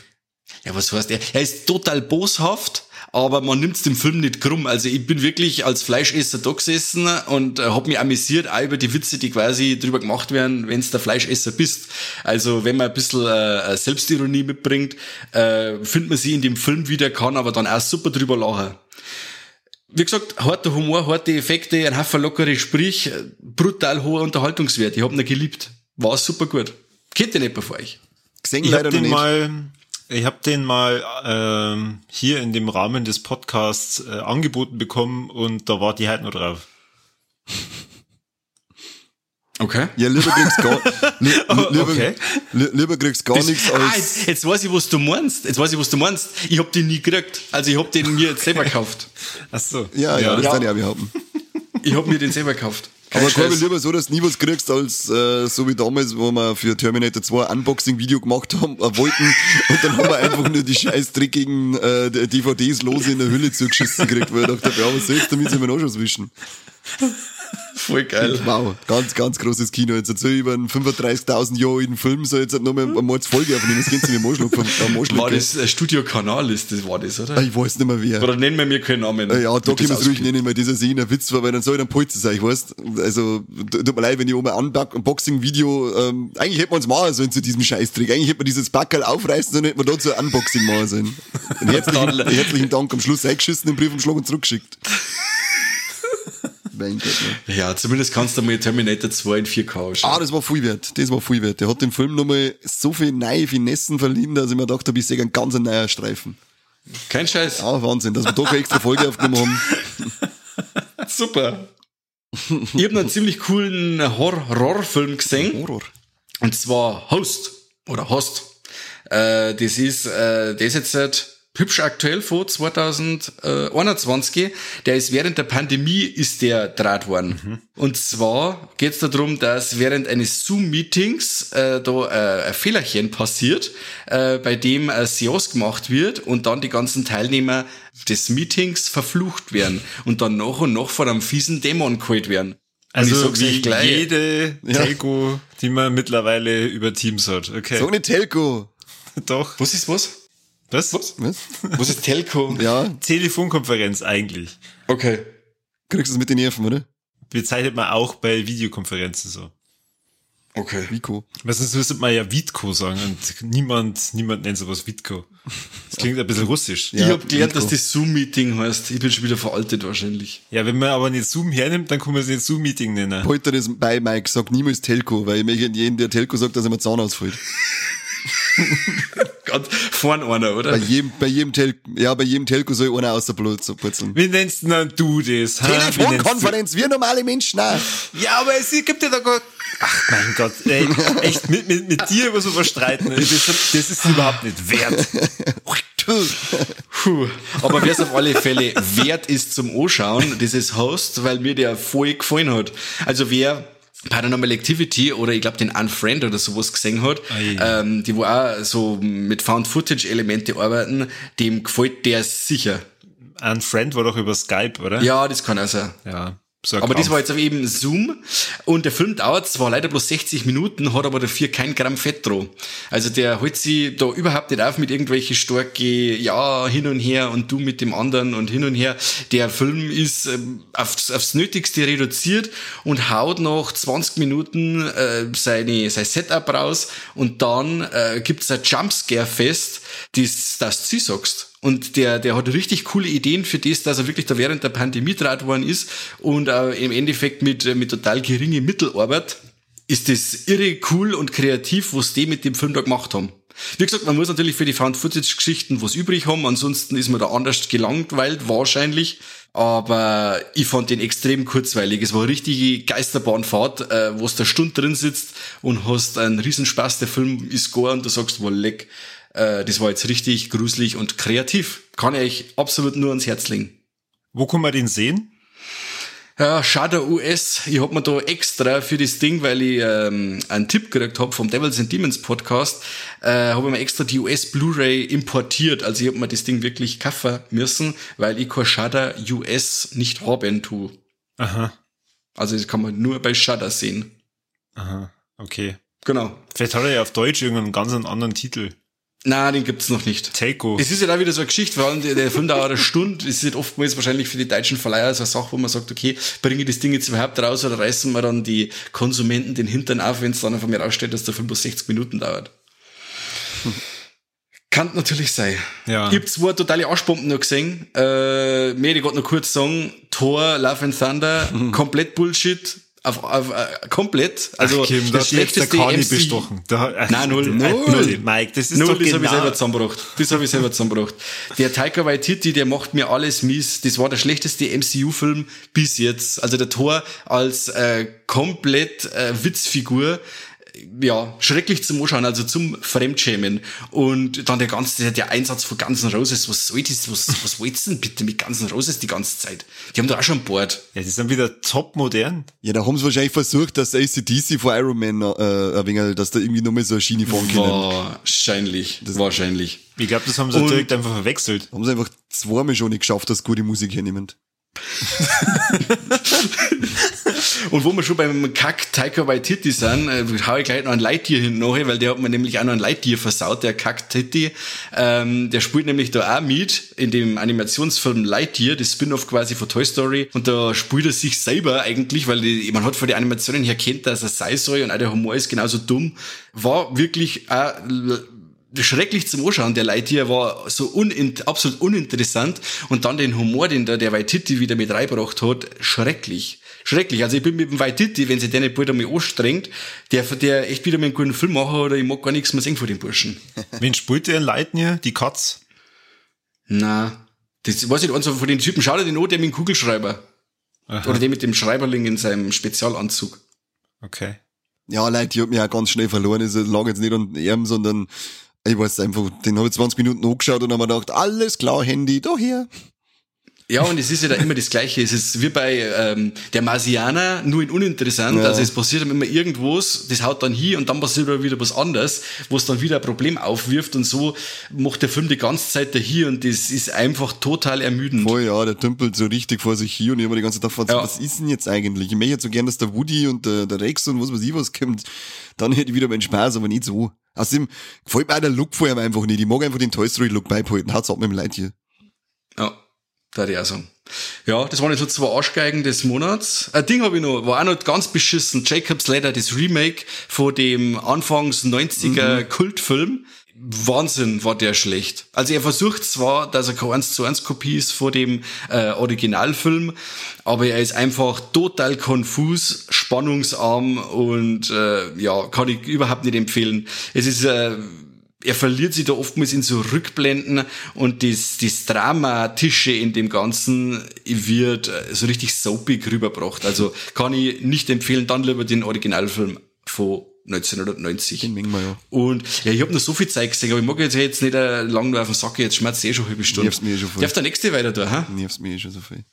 ja, was heißt er? Er ist total boshaft, aber man nimmt's dem Film nicht krumm. Also ich bin wirklich als Fleischesser da gesessen und äh, hab mich amüsiert, auch über die Witze, die quasi drüber gemacht werden, wenn's der Fleischesser bist. Also wenn man ein bisschen äh, Selbstironie mitbringt, äh, findet man sie in dem Film wieder, kann aber dann auch super drüber lachen. Wie gesagt, harter Humor, harte Effekte, ein Haufen lockere Sprich, äh, brutal hoher Unterhaltungswert. Ich hab ihn geliebt. War super gut. Kennt ihr nicht bei euch? Gesehen Ich leider noch den nicht. mal, ich habe den mal ähm, hier in dem Rahmen des Podcasts äh, angeboten bekommen und da war die halt noch drauf. Okay. Ja, lieber kriegst gar, [LAUGHS] li, li, lieber, okay. li, lieber kriegst gar Das- nichts ah, als, jetzt, jetzt weiß ich, was du meinst. Jetzt weiß ich, was du meinst. Ich hab den nie gekriegt. Also ich hab den mir jetzt selber gekauft. Ach so. ja, ja, das Ja. kann ich auch behaupten. Ich hab mir den selber gekauft. Kein Aber Scheiß. lieber so, dass du nie was kriegst, als äh, so wie damals, wo wir für Terminator 2 ein Unboxing-Video gemacht haben, äh, wollten und dann haben wir einfach nur die scheiß dreckigen äh, DVDs lose in der Hülle zugeschissen gekriegt, weil ich dachte, ja, was soll's, damit sie mir noch schon wischen. Voll geil. Wow, ganz, ganz großes Kino. Jetzt so über einen 35.000 Jahre alten Film, so jetzt noch mal eine Mordsfolge aufnehmen, das geht sie mir Moschluck vom Moschluck. War das äh, Studiokanal ist das, war das, oder? Ich weiß nicht mehr wer. Oder nennen wir mir keinen Namen. Äh, Ja, da können wir es ruhig nennen, weil dieser Szene ein Witz war, weil dann soll ich dann Polze sein, ich weißt. Also, tut mir leid, wenn ich oben ein Unbox- Unboxing-Video, ähm, eigentlich hätte man es machen sollen zu diesem Scheißtrick. Eigentlich hätte man dieses Backerl aufreißen sollen, hätte man dazu ein Unboxing machen sollen. Herzlichen, [LAUGHS] herzlichen Dank am Schluss eingeschissen, den Briefumschlag und zurückgeschickt. Mein Gott, ne. Ja, zumindest kannst du mal Terminator 2 in 4K Ah, schauen. das war viel wert. Das war viel wert. Der hat dem Film nochmal so viel neue Finessen verliehen, dass ich mir gedacht habe, ich sehe einen ganz neuer Streifen. Kein Scheiß. Ah, Wahnsinn, dass wir da keine extra Folge aufgenommen haben. [LAUGHS] Super. Ich hab noch einen ziemlich coolen Horror- Horrorfilm gesehen. Horror. Und zwar Host oder Host. Äh, das ist, äh, ist jetzt seit hübsch aktuell von 2021. Der ist während der Pandemie ist der draht worden. Und zwar geht es darum, dass während eines Zoom-Meetings äh, da äh, ein Fehlerchen passiert, äh, bei dem ein Seance gemacht wird und dann die ganzen Teilnehmer des Meetings verflucht werden und dann nach und nach von einem fiesen Dämon geholt werden. Also wie gleich. jede Ja. Telco, die man mittlerweile über Teams hat. Okay. So eine Telco. [LAUGHS] Doch. Was ist was? Was? Was? Was? Was ist Telco? Ja, Telefonkonferenz eigentlich. Okay. kriegst du es mit den Nerven, oder? Bezeichnet man auch bei Videokonferenzen so. Okay. Vico. Was sonst müsste man ja Vitko sagen und niemand, niemand nennt sowas Vitko. Das klingt ein bisschen russisch. ich Ja, hab gelernt, Nico. dass das Zoom-Meeting heißt. Ich bin schon wieder veraltet wahrscheinlich. Ja, wenn man aber nicht Zoom hernimmt, dann kann man es nicht Zoom-Meeting nennen. Heute das bei Mike, sag niemals Telco, weil ich möchte jeden, der Telco sagt, dass er mir Zahn ausfällt. [LAUGHS] Ganz vorn einer, oder? Bei jedem, bei jedem Telco, ja, bei jedem Telco soll einer aus der Blut so putzeln. Wie nennst denn du das? Telefonkonferenz, wir normale Menschen, nein. Ja, aber es gibt ja da gar... Ach mein Gott, ey, [LAUGHS] echt, mit, mit, mit dir über sowas streiten, das, das ist überhaupt nicht wert. Puh. Aber wer es auf alle Fälle wert ist zum Anschauen, dieses Host, weil mir der voll gefallen hat. Also wer Paranormal Activity oder ich glaube den Unfriend oder sowas gesehen hat, Ei. ähm, die wo auch so mit Found-Footage-Elemente arbeiten, dem gefällt der sicher. Ein Friend war doch über Skype, oder? Ja, das kann auch sein. Ja. So Aber das Krampf. war jetzt eben Zoom und der Film dauert zwar leider bloß 60 Minuten, hat aber dafür kein Gramm Fett drauf. Also der holt sich da überhaupt nicht auf mit irgendwelche starke, ja, hin und her und du mit dem anderen und hin und her. Der Film ist ähm, aufs, aufs Nötigste reduziert und haut nach 20 Minuten äh, seine, sein Setup raus und dann äh, gibt's ein Jumpscare-Fest, das, das du sagst. Und der, der hat richtig coole Ideen für das, dass er wirklich da während der Pandemie draht worden ist und äh, im Endeffekt mit, mit total geringe Mittelarbeit ist das irre cool und kreativ, was die mit dem Film da gemacht haben. Wie gesagt, man muss natürlich für die Found-Footage-Geschichten was übrig haben, ansonsten ist man da anders gelangweilt, wahrscheinlich. Aber ich fand den extrem kurzweilig. Es war eine richtige Geisterbahnfahrt, äh, wo du da Stunde drin sitzt und hast einen Riesenspaß. Der Film ist gar und du sagst, wow, leck, äh, das war jetzt richtig gruselig und kreativ. Kann ich euch absolut nur ans Herz legen. Wo kann man den sehen? Ja, Shudder US. Ich hab mir da extra für das Ding, weil ich ähm, einen Tipp gekriegt hab vom Devils and Demons Podcast, äh, habe ich mir extra die US Blu-ray importiert. Also ich hab mir das Ding wirklich kaufen müssen, weil ich kein Shudder US nicht haben tu. Aha, Also das kann man nur bei Shudder sehen. aha, okay. Genau. Vielleicht hat er ja auf Deutsch irgendeinen ganz anderen Titel. Na, den gibt's noch nicht. Telco. Es ist ja da wieder so eine Geschichte, vor allem der, der Film dauert eine Stunde. Es ist oftmals wahrscheinlich für die deutschen Verleiher so eine Sache, wo man sagt, okay, bringe ich das Ding jetzt überhaupt raus oder reißen wir dann die Konsumenten den Hintern auf, wenn es dann von mir rausstellt, dass der Film bloß 60 Minuten dauert. Kann natürlich sein. Ja. Ich hab zwei totale Arschbomben noch gesehen. Äh, mehr, ich noch kurz sagen, Thor, Love and Thunder, [LAUGHS] komplett Bullshit. Auf, auf, äh, komplett. Also Ach, Kim, das da hat der schlechteste Kani MC bestochen. Da, äh, Nein, null. äh, Null. null. Mike, das ist Null, doch das habe ich selber genau... zusammengebracht. Das habe ich selber zusammengebracht. Der Taika Waititi, der macht mir alles mies. Das war der schlechteste MCU-Film bis jetzt. Also der Thor als äh, komplett äh, Witzfigur. Ja, schrecklich zum Anschauen, also zum Fremdschämen. Und dann der ganze, der Einsatz von Guns N' Roses, was soll das, was, was wollt's denn bitte mit Guns N' Roses die ganze Zeit? Die haben da auch schon ein Board. Ja, die sind wieder top modern. Ja, da haben sie wahrscheinlich versucht, dass ACDC vor Iron Man äh, ein wenig, dass da irgendwie nochmal so eine Schiene fahren können. Wahrscheinlich, wahrscheinlich. Ich glaube, das haben sie Und- direkt einfach verwechselt. Haben sie einfach zweimal schon nicht geschafft, dass gute Musik hernehmen. Und wo wir schon beim Kack Taika Waititi sind, äh, hau ich gleich noch ein Lightyear hin nachher, weil der hat mir nämlich auch noch ein Lightyear versaut, der Kack Titi. Ähm, der spielt nämlich da auch mit in dem Animationsfilm Lightyear, das Spin-off quasi von Toy Story. Und da spielt er sich selber eigentlich, weil die, man hat von den Animationen her kennt, dass er sei soll und auch der Humor ist genauso dumm. War wirklich auch schrecklich zum Anschauen. Der Lightyear war so unin absolut uninteressant und dann den Humor, den da der Waititi wieder mit reingebracht hat, schrecklich. Schrecklich. Also ich bin mit dem Waititi, wenn sich der nicht bald einmal anstrengt, der, der echt wieder mal einen guten Film machen oder ich mag gar nichts mehr sehen von dem Burschen. [LAUGHS] Wen spielt der in Lightyear? Die Katz? Na, das weiß ich nicht, also von den Typen, schau dir den an, der mit dem Kugelschreiber. Oder der mit dem Schreiberling in seinem Spezialanzug. Okay. Ja, Leute, die hat mich auch ganz schnell verloren. Es lag jetzt nicht an ihm, sondern ich weiß einfach, den habe ich 20 Minuten angeschaut und habe mir gedacht, alles klar, Handy, da hier. Ja, und es ist ja da immer das Gleiche. Es ist wie bei ähm, der Marsianer, nur in uninteressant. Ja. Also es passiert dann immer irgendwas, das haut dann hier und dann passiert aber wieder was anderes, wo es dann wieder ein Problem aufwirft und so macht der Film die ganze Zeit da hier und das ist einfach total ermüdend. Voll, ja, der dümpelt so richtig vor sich hier und ich mir die ganze Zeit gedacht, Ja. was ist denn jetzt eigentlich? Ich möchte jetzt so gern, dass der Woody und der, der Rex und was weiß ich was kommt. Dann hätte ich wieder meinen Spaß, aber nicht so. Außerdem gefällt mir auch der Look vor ihm einfach nicht. Ich mag einfach den Toy Story Look beibehalten. Haut's ab mit dem Leid hier. Ja. Da ich auch sagen. Ja, das waren jetzt so zwei Arschgeigen des Monats. Ein Ding habe ich noch, war auch noch ganz beschissen. Jacob's Ladder, das Remake von dem Anfangs 90er Kultfilm. Wahnsinn war der schlecht. Also er versucht zwar, dass er keine 1 zu 1 Kopie ist vor dem äh, Originalfilm, aber er ist einfach total konfus, spannungsarm und äh, ja, kann ich überhaupt nicht empfehlen. Es ist äh, er verliert sich da oftmals in so Rückblenden und das, das Dramatische in dem Ganzen wird äh, so richtig soapig rübergebracht. Also kann ich nicht empfehlen, dann lieber den Originalfilm von 1990. Den mengen wir ja. Und ja, ich habe noch so viel Zeit gesehen, aber ich mag jetzt, jetzt nicht äh, lang nur auf den Sack, jetzt schmerzt eh schon eine halbe Stunde. Nervt's mich eh schon voll. Darf der nächste weiter da, ha? Nervt's mich eh schon so viel.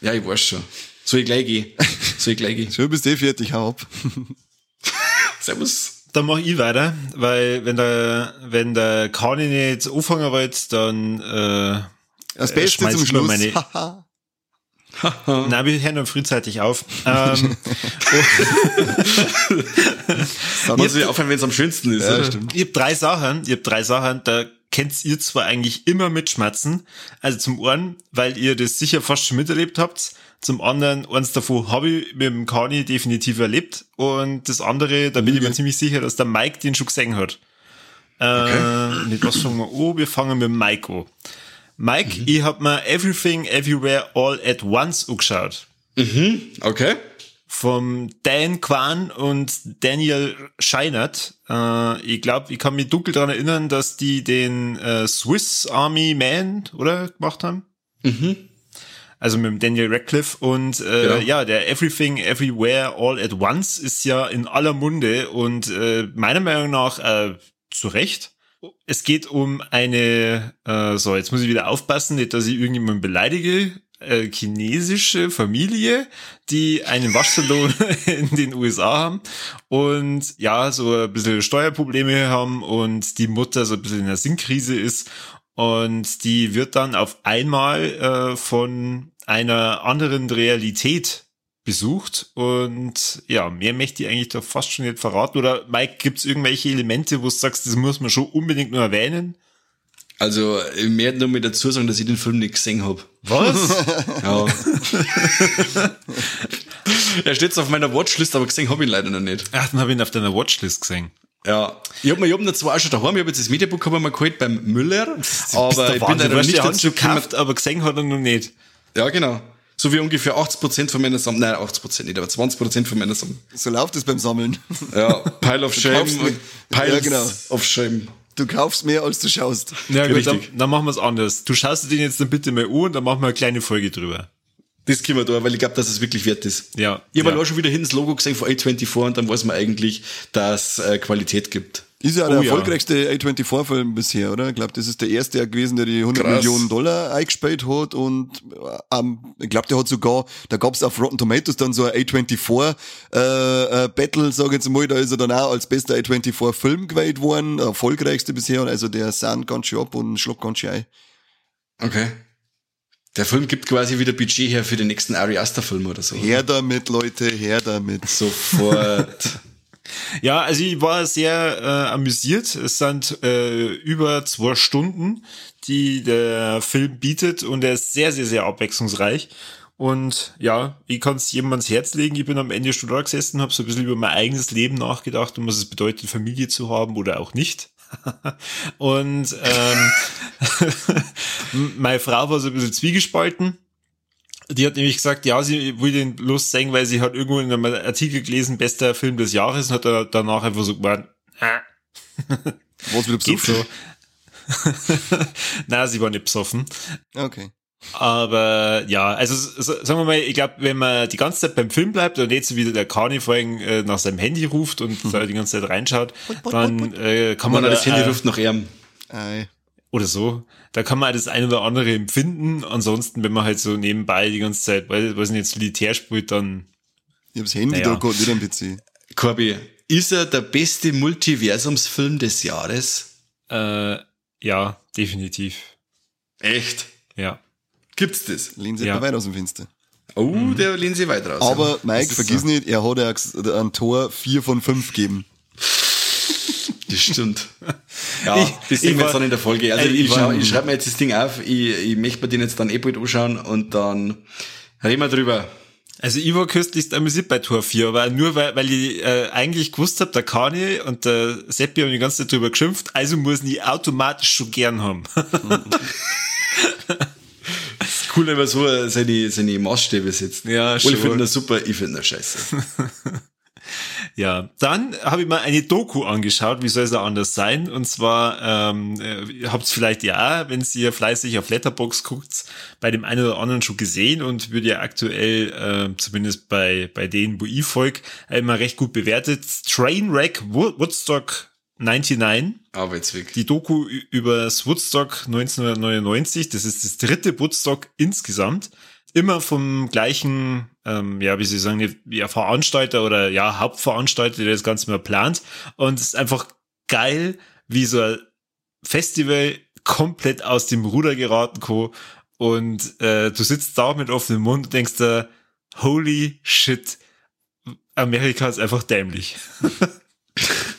Ja, ich weiß schon. Soll ich gleich gehen? [LAUGHS] Soll ich gleich gehen? Schon bist du eh fertig, hau ab. [LAUGHS] [LAUGHS] Servus. Dann mach ich weiter, weil wenn der, wenn der Kani nicht anfangen wollt, dann äh, Das Beste schmeiß zum ich Schluss. meine-. Na, wir hören dann frühzeitig auf. Ähm, [LAUGHS] [LAUGHS] Muss ich aufhören, wenn es am schönsten ist, ja. Ich habe drei Sachen, ich habe drei Sachen, da kennt ihr zwar eigentlich immer mit Schmerzen. Also zum einen, weil ihr das sicher fast schon miterlebt habt. Zum anderen, eins davon habe ich mit dem Kani definitiv erlebt. Und das andere, da bin ich mir ziemlich sicher, dass der Mike den schon gesehen hat. Äh, mit was fangen wir an? Wir fangen mit Mike an. Mike, ich hab mir Everything, Everywhere, All at Once angeschaut. Okay. vom Dan Kwan und Daniel Scheinert. Äh, ich glaube, ich kann mich dunkel daran erinnern, dass die den äh, Swiss Army Man, oder, gemacht haben. Also mit dem Daniel Radcliffe und äh, Genau. ja, der Everything, Everywhere, All at Once ist ja in aller Munde und äh, meiner Meinung nach äh, zu Recht. Es geht um eine, äh, so jetzt muss ich wieder aufpassen, nicht, dass ich irgendjemanden beleidige, äh, chinesische Familie, die einen Waschsalon [LAUGHS] in den USA haben und ja, so ein bisschen Steuerprobleme haben und die Mutter so ein bisschen in einer Sinnkrise ist und die wird dann auf einmal äh, von einer anderen Realität besucht und ja, mehr möchte ich eigentlich doch fast schon nicht verraten. Oder Mike, gibt's irgendwelche Elemente, wo du sagst, das muss man schon unbedingt nur erwähnen? Also, ich werde nur mit dazu sagen, dass ich den Film nicht gesehen hab. Was? [LAUGHS] Ja. [LAUGHS] er steht auf meiner Watchlist, aber gesehen hab ich ihn leider noch nicht. Ach, dann habe ich ihn auf deiner Watchlist gesehen. Ja. Ich hab mir, ich hab noch zwei auch schon daheim, ich hab jetzt das Mediabook hab ich mir geholt beim Müller, aber ich bin leider nicht dazu gekommen. gekauft, aber gesehen hat er noch nicht. Ja, genau. So wie ungefähr 80% von meiner Sammlung, nein, 80% nicht, aber 20% von meiner Sammlung. So läuft es beim Sammeln. Ja, Pile of Shame, Piles Ja, genau. of Shame. Du kaufst mehr, als du schaust. Ja, gut, dann, Richtig. dann machen wir es anders. Du schaust dir den jetzt dann bitte mal an und dann machen wir eine kleine Folge drüber. Das können wir da, weil ich glaube, dass es wirklich wert ist. Ja. Ich habe ja. auch schon wieder hin das Logo gesehen von A24 und dann weiß man eigentlich, dass äh, Qualität gibt. Ist ja der Oh ja. erfolgreichste A24-Film bisher, oder? Ich glaube, das ist der erste gewesen, der die 100 Krass. Millionen Dollar eingespielt hat und ähm, ich glaube, der hat sogar, da gab's auf Rotten Tomatoes dann so ein A24 äh, äh, Battle, sag ich jetzt mal, da ist er dann auch als bester A24-Film gewählt worden, der erfolgreichste bisher, und also der sand ganz schön ab und schluckt ganz schön ein. Okay. Der Film gibt quasi wieder Budget her für den nächsten Ari Aster Film oder so. Her damit, Leute, her damit. Sofort. [LAUGHS] Ja, also ich war sehr äh, amüsiert. Es sind äh, über zwei Stunden, die der Film bietet und er ist sehr, sehr, sehr abwechslungsreich. Und ja, ich kann es jedem ans Herz legen. Ich bin am Ende schon da gesessen, habe so ein bisschen über mein eigenes Leben nachgedacht und was es bedeutet, Familie zu haben oder auch nicht. [LAUGHS] und ähm, [LAUGHS] meine Frau war so ein bisschen zwiegespalten. Die hat nämlich gesagt, ja, sie will den Lust sehen, weil sie hat irgendwo in einem Artikel gelesen, bester Film des Jahres und hat da- danach einfach so gemeint, ah, Was wieder besucht? so. Na, sie war nicht besoffen. Okay. Aber ja, also sagen wir mal, ich glaube, wenn man die ganze Zeit beim Film bleibt und jetzt wieder der Kani vorhin äh, nach seinem Handy ruft und da die ganze Zeit reinschaut, dann äh, kann man Man da, das Handy äh, ruft nach ihm. Ei. Oder so. Da kann man das ein oder andere empfinden. Ansonsten, wenn man halt so nebenbei die ganze Zeit, weil was nicht jetzt Solitär spielt, dann Ich hab's Handy Naja. da gehabt, nicht am PC. Corby, ist er der beste Multiversumsfilm des Jahres? äh, ja, definitiv. Echt? Ja. Gibt's das? Lehnen Sie Ja. ja. weit aus dem Fenster. Oh, der lehnt sie weit raus. Aber Mike, ist vergiss so. nicht, er hat ja ein Tor 4 von 5 gegeben. Das stimmt. [LAUGHS] Ja, Ich- das sehen ich wir jetzt dann in der Folge. Also ich, ich ich schreibe mir jetzt das Ding auf, ich, ich möchte mir den jetzt dann eh bald anschauen und dann reden wir drüber. Also ich war köstlichst amüsiert bei Tor 4, aber nur weil, weil ich äh, eigentlich gewusst habe, der Kani und der Seppi haben die ganze Zeit drüber geschimpft, also muss ich automatisch schon gern haben. [LAUGHS] Cool, wenn man so seine, seine Maßstäbe setzt. Ja, schon. finden das super, ich finde das scheiße. [LAUGHS] Ja, dann habe ich mal eine Doku angeschaut, wie soll es auch anders sein? Und zwar, ähm, äh, ihr habt es vielleicht ja, wenn ihr fleißig auf Letterbox guckt, bei dem einen oder anderen schon gesehen und wird ja aktuell, äh, zumindest bei, bei denen, wo ich folge, immer recht gut bewertet. Trainwreck Wo- Woodstock 99. Arbeitsweg. Die Doku über das Woodstock 1999, das ist das dritte Woodstock insgesamt. Immer vom gleichen, ähm, ja, wie Sie sagen, ja, Veranstalter oder ja, Hauptveranstalter, der das Ganze mal plant. Und es ist einfach geil, wie so ein Festival komplett aus dem Ruder geraten kann. Und äh, du sitzt da mit offenem Mund und denkst da, holy shit, Amerika ist einfach dämlich. [LAUGHS]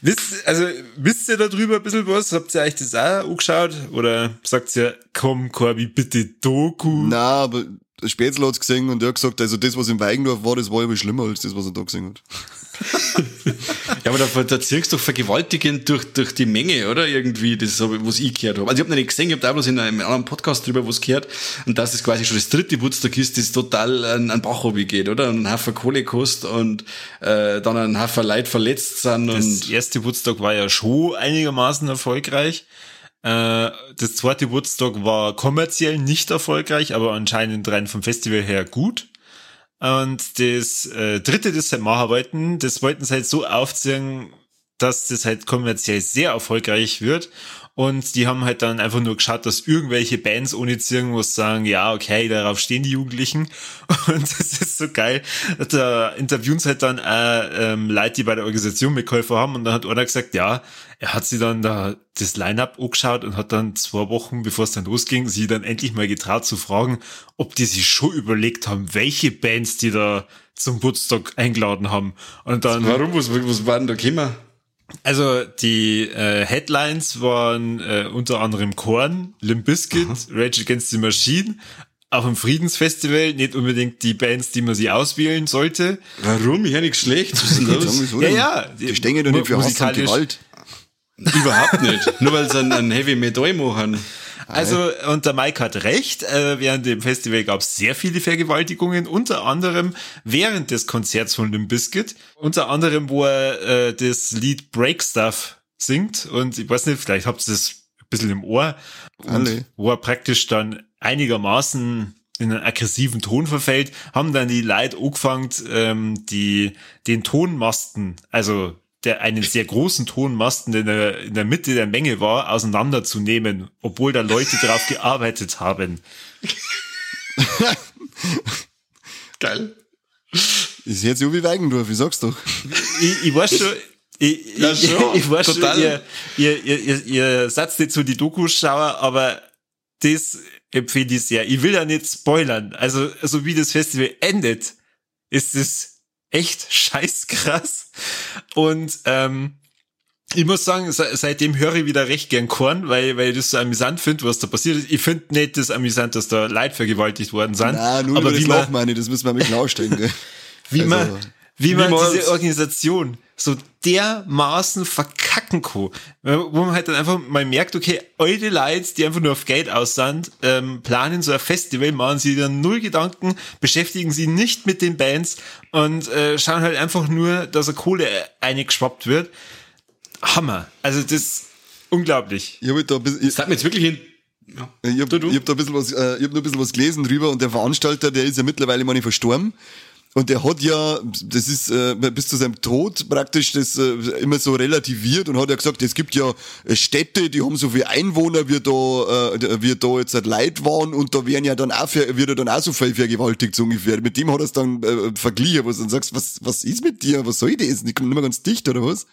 Wisst, also, wisst ihr darüber ein bisschen was? Habt ihr euch das auch angeschaut? Oder sagt ihr, komm, Corby, bitte Doku? Na, aber Spätzle hat's gesehen und er hat gesagt, also das, was im Weigendorf war, das war aber schlimmer als das, was er da gesehen hat. [LAUGHS] Ja, aber da, da ziehst du doch vergewaltigend durch, durch die Menge, oder? Irgendwie, das ist was ich gehört habe. Also ich habe noch nicht gesehen, ich habe da bloß in einem anderen Podcast drüber was gehört und dass es quasi schon das dritte Woodstock ist, das total an, an Bach geht, oder? Und ein Haufen Kohle kostet und äh, dann ein Haufen Leute verletzt sind Das und erste Woodstock war ja schon einigermaßen erfolgreich. Äh, Das zweite Woodstock war kommerziell nicht erfolgreich, aber anscheinend rein vom Festival her gut. Und das äh, dritte, das sie machen wollten, das wollten sie halt so aufziehen, dass das halt kommerziell sehr erfolgreich wird. Und die haben halt dann einfach nur geschaut, dass irgendwelche Bands ohne irgendwas sagen, ja, okay, darauf stehen die Jugendlichen. [LAUGHS] Und das ist so geil. Da interviewen sie halt dann äh, ähm, Leute, die bei der Organisation mitgeholfen haben. Und dann hat einer gesagt, ja, er hat sie dann da das Line-Up angeschaut und hat dann zwei Wochen, bevor es dann losging, sie dann endlich mal getraut zu fragen, ob die sich schon überlegt haben, welche Bands die da zum Woodstock eingeladen haben. Und dann warum? Was, was war denn da gekommen? Also die äh, Headlines waren äh, unter anderem Korn, Limp Bizkit, Rage Against the Machine. Auf dem Friedensfestival nicht unbedingt die Bands, die man sich auswählen sollte. Warum? Ich höre nichts schlecht. Was ist los? Ja, die- ja. Die stehen ja doch nicht für Hass und Gewalt. Überhaupt nicht. Nur weil sie einen, einen Heavy Metal machen. Also, und der Mike hat recht, äh, während dem Festival gab es sehr viele Vergewaltigungen, unter anderem während des Konzerts von Limp Bizkit, unter anderem, wo er äh, das Lied Break Stuff singt und ich weiß nicht, vielleicht habt ihr das ein bisschen im Ohr, und Alle. wo er praktisch dann einigermaßen in einen aggressiven Ton verfällt, haben dann die Leute angefangen, ähm, die, den Tonmasten, also der einen sehr großen Tonmasten, der in der, in der Mitte der Menge war, auseinanderzunehmen, obwohl da Leute drauf gearbeitet haben. [LAUGHS] Geil. Ist jetzt so wie Weigendorf, ich sag's doch. Ich, ich weiß schon, ich, Ja, ich, schon. [LAUGHS] ich weiß schon, Total. ihr, ihr, ihr, ihr, ihr seid nicht so die Doku-Schauer, aber das empfehle ich sehr. Ich will ja nicht spoilern. Also, so wie das Festival endet, ist es echt [LAUGHS] scheißkrass. Und ähm, ich muss sagen, se- seitdem höre ich wieder recht gern Korn, weil, weil ich das so amüsant finde, was da passiert ist. Ich finde nicht das amüsant, dass da Leute vergewaltigt worden sind. Nein, nur aber wie das man, meine das müssen wir mit klarstellen, wie Also, man, wie man diese Organisation so dermaßen verkacken kann, wo man halt dann einfach mal merkt, okay, alte Leute, die einfach nur auf Geld aus sind, ähm, planen so ein Festival, machen sie dann null Gedanken, beschäftigen sie nicht mit den Bands und äh, schauen halt einfach nur, dass eine Kohle eingeschwappt wird. Hammer. Also das ist unglaublich. Ich habe da ein bisschen, ich, Das hat mir jetzt wirklich in, ja. ich hab, ich hab da ein bisschen was, äh, ich hab noch ein bisschen was gelesen drüber und der Veranstalter, der ist ja mittlerweile meine verstorben. Und der hat ja, das ist äh, bis zu seinem Tod praktisch das äh, immer so relativiert und hat ja gesagt, es gibt ja äh, Städte, die haben so viele Einwohner, wie da, äh, wie da jetzt halt Leid waren und da werden ja dann auch, wird er dann auch so viel vergewaltigt, so ungefähr. Mit dem hat er es dann äh, verglichen, wo du dann sagst, was, was ist mit dir, was soll das? Ich komme nicht mehr ganz dicht, oder was?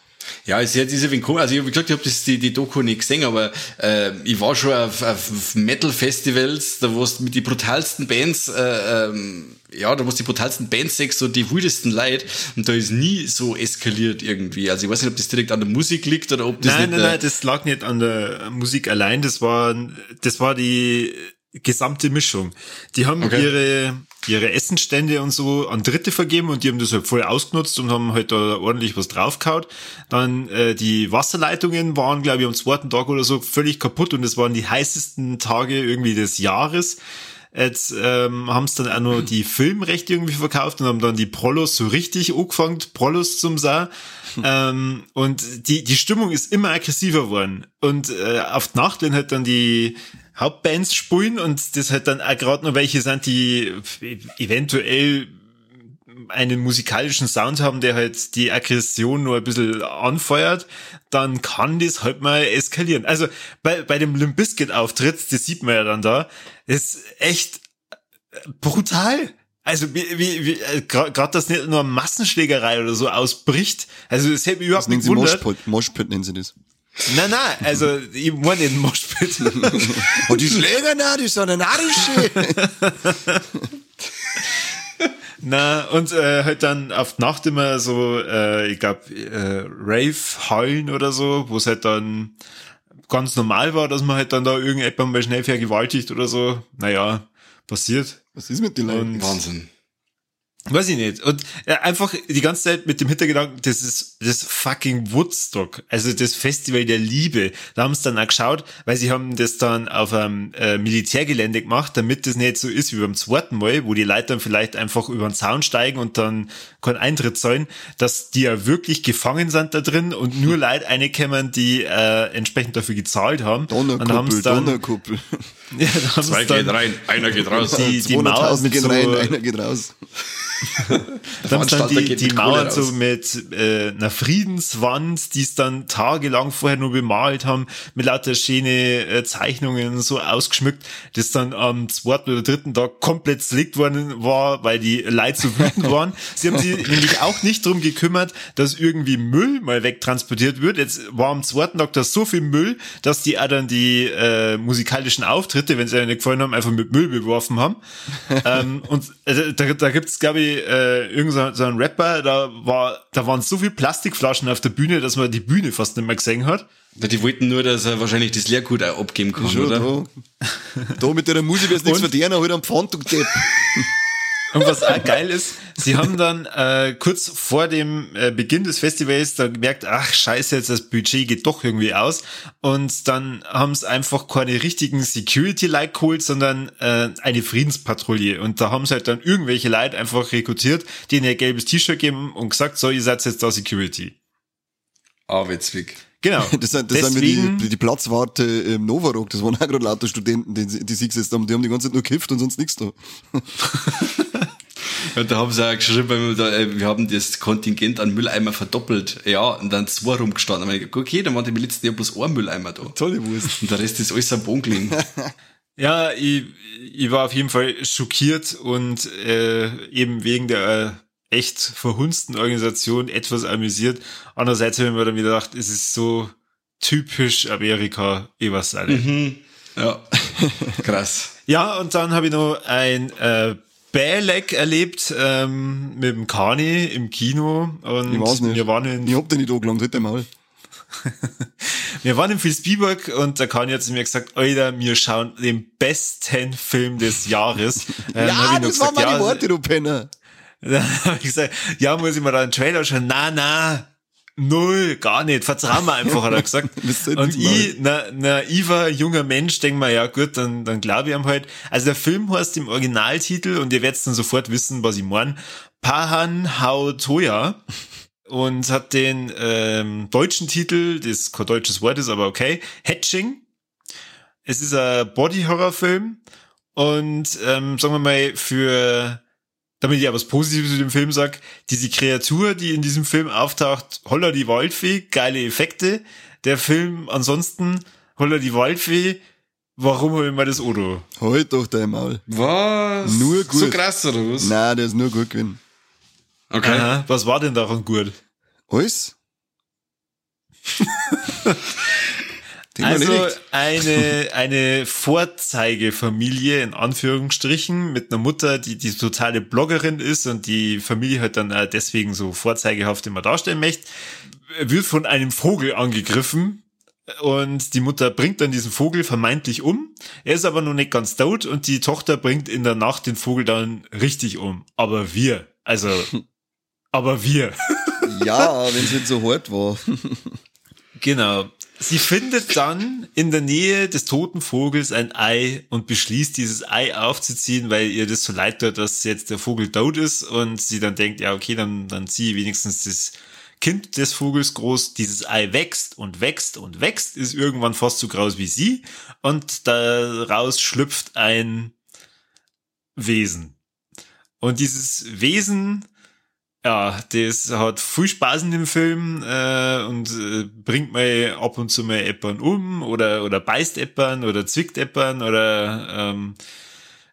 Ja, es ist jetzt ein wenig komisch. Also, ich habe gesagt, ich habe die, die Doku nicht gesehen, aber äh, ich war schon auf, auf Metal-Festivals, da wo es mit die brutalsten Bands, äh, ähm, ja, da es die brutalsten Bands sechs so die wildesten Leute und da ist nie so eskaliert irgendwie. Also ich weiß nicht, ob das direkt an der Musik liegt oder ob das Nein, nein, nein, das lag nicht an der Musik allein, das war, das war die gesamte Mischung. Die haben Okay. ihre, ihre Essenstände und so an Dritte vergeben und die haben das halt voll ausgenutzt und haben halt da ordentlich was draufgehauen. Dann äh, die Wasserleitungen waren, glaube ich, am zweiten Tag oder so völlig kaputt und es waren die heißesten Tage irgendwie des Jahres. Jetzt ähm, haben sie dann auch noch die Filmrechte irgendwie verkauft und haben dann die Prollos so richtig angefangen, Prollos zum Sah. ähm, und die, die Stimmung ist immer aggressiver geworden. Und äh, auf die Nacht, wenn halt dann die Hauptbands spielen und das halt dann auch gerade noch welche sind, die eventuell einen musikalischen Sound haben, der halt die Aggression nur ein bisschen anfeuert, dann kann das halt mal eskalieren. Also bei, bei dem Limp Bizkit Auftritt, das sieht man ja dann da, ist echt brutal. Also wie, wie, wie gerade dass nicht nur Massenschlägerei oder so ausbricht. Also das hätte mich Das überhaupt nennen nicht sie gewundert. Moshpit, Moshpit nennen sie das. Nein, nein, also ich meine den Moshpit. [LAUGHS] Und die Schläger, na, die sind eine narische. [LAUGHS] Na, und äh, halt dann auf die Nacht immer so, äh, ich glaube, äh, Rave-Heulen oder so, wo es halt dann ganz normal war, dass man halt dann da irgendjemand mal schnell vergewaltigt oder so. Naja, passiert. Was ist mit den Leuten? Wahnsinn. Weiß ich nicht. Und ja, einfach die ganze Zeit mit dem Hintergedanken, das ist das fucking Woodstock, also das Festival der Liebe. Da haben sie dann auch geschaut, weil sie haben das dann auf einem äh, Militärgelände gemacht, damit das nicht so ist wie beim zweiten Mal, wo die Leute dann vielleicht einfach über den Zaun steigen und dann keinen Eintritt zahlen, dass die ja wirklich gefangen sind da drin und nur Leute reinkommen, die äh, entsprechend dafür gezahlt haben. und dann haben Donnerkuppel, sie dann, Donnerkuppel. [LAUGHS] ja, dann haben Zwei gehen rein, einer geht raus. die, die Mauer 200.000 mit gehen so, rein, einer geht raus. [LAUGHS] Dann haben sie dann Veranstalter die, die raus. so mit äh, einer Friedenswand, die es dann tagelang vorher nur bemalt haben, mit lauter schöne äh, Zeichnungen so ausgeschmückt, das dann am zweiten oder dritten Tag komplett zerlegt worden war, weil die Leute so wütend waren. [LAUGHS] Sie haben sich nämlich auch nicht drum gekümmert, dass irgendwie Müll mal wegtransportiert wird. Jetzt war am zweiten Tag da so viel Müll, dass die auch dann die äh, musikalischen Auftritte, wenn sie ihnen nicht gefallen haben, einfach mit Müll beworfen haben. [LAUGHS] ähm, und äh, da, da gibt's glaube ich, äh, irgend so, so einen Rapper, da war, da waren so viel Plastikflaschen auf der Bühne, dass man die Bühne fast nicht mehr gesehen hat. Die wollten nur, dass er wahrscheinlich das Leergut auch abgeben kann, Schon, oder? da. [LAUGHS] da mit der Musik wirst du nichts Und? verdienen, halt am Pfand, du Depp. [LAUGHS] Und was auch geil ist, sie haben dann äh, kurz vor dem äh, Beginn des Festivals dann gemerkt, ach scheiße, jetzt das Budget geht doch irgendwie aus. Und dann haben es einfach keine richtigen Security-Like geholt, sondern äh, eine Friedenspatrouille. Und da haben sie halt dann irgendwelche Leute einfach rekrutiert, denen ihr gelbes T-Shirt geben und gesagt, so, ihr seid jetzt da Security. Ah, witzig. Genau. [LAUGHS] Das sind, das sind Deswegen, wie die, die Platzwarte im Novarock, das waren auch gerade lauter Studenten, die, die sie gesetzt haben, die haben die ganze Zeit nur gekifft und sonst nichts da. [LAUGHS] Und da haben sie auch geschrieben, da, äh, wir haben das Kontingent an Mülleimer verdoppelt. Ja, und dann zwei rumgestanden. Und ich okay, dann waren im letzten Jahr bloß ein Mülleimer da. Tolle Wurst. Und der Rest ist alles am Boden gelegen. [LAUGHS] Ja, ich, ich war auf jeden Fall schockiert und äh, eben wegen der äh, echt verhunzten Organisation etwas amüsiert. Andererseits habe ich mir dann wieder gedacht, es ist so typisch Amerika, weiß auch nicht. Mhm. Ja, [LAUGHS] krass. Ja, und dann habe ich noch ein äh, Bälek erlebt ähm, mit dem Kani im Kino. Und Ich weiß nicht. wir waren in Ich hab den nicht angelangt, halt mal. [LAUGHS] Wir waren in Vilsbiburg und da kann jetzt mir gesagt, Alter, wir schauen den besten Film des Jahres. [LAUGHS] Ähm, ja, das waren meine ja, Worte, du Penner. [LAUGHS] Dann habe ich gesagt, ja, muss ich mir da einen Trailer schauen? Na, na, null, gar nicht. Vertrauen wir einfach, hat er [LAUGHS] gesagt. Und ich, na, naiver junger Mensch, denk mir, ja gut, dann, dann glaube ich ihm halt. Also der Film heißt im Originaltitel und ihr werdet dann sofort wissen, was ich meine. Pahan Hao Toya und hat den ähm, deutschen Titel, das kein deutsches Wort ist, aber okay, Hatching. Es ist ein Body-Horror-Film und ähm, sagen wir mal, für damit ich aber was Positives zu dem Film sag, diese Kreatur, die in diesem Film auftaucht, holla die Waldfee, geile Effekte. Der Film ansonsten, holla die Waldfee, warum habe ich mal das Odo? Halt doch dein Maul. Was? Nur gut. So krass, oder was? Nein, der ist nur gut gewesen. Okay. Aha, was war denn daran gut? Alles? [LAUGHS] Thema Also eine, eine Vorzeigefamilie in Anführungsstrichen mit einer Mutter, die die totale Bloggerin ist und die Familie halt dann deswegen so vorzeigehaft immer darstellen möchte, wird von einem Vogel angegriffen und die Mutter bringt dann diesen Vogel vermeintlich um. Er ist aber noch nicht ganz tot und die Tochter bringt in der Nacht den Vogel dann richtig um. Aber wir, also, [LAUGHS] aber wir. Ja, wenn es nicht so hart war. [LAUGHS] Genau. Sie findet dann in der Nähe des toten Vogels ein Ei und beschließt, dieses Ei aufzuziehen, weil ihr das so leid tut, dass jetzt der Vogel tot ist und sie dann denkt, ja, okay, dann, dann ziehe ich wenigstens das Kind des Vogels groß. Dieses Ei wächst und wächst und wächst, ist irgendwann fast so groß wie sie und daraus schlüpft ein Wesen. Und dieses Wesen ja, das hat viel Spaß in dem Film äh, und äh, bringt mal ab und zu mal Eppern um oder oder beißt Eppern oder zwickt Eppern oder ähm,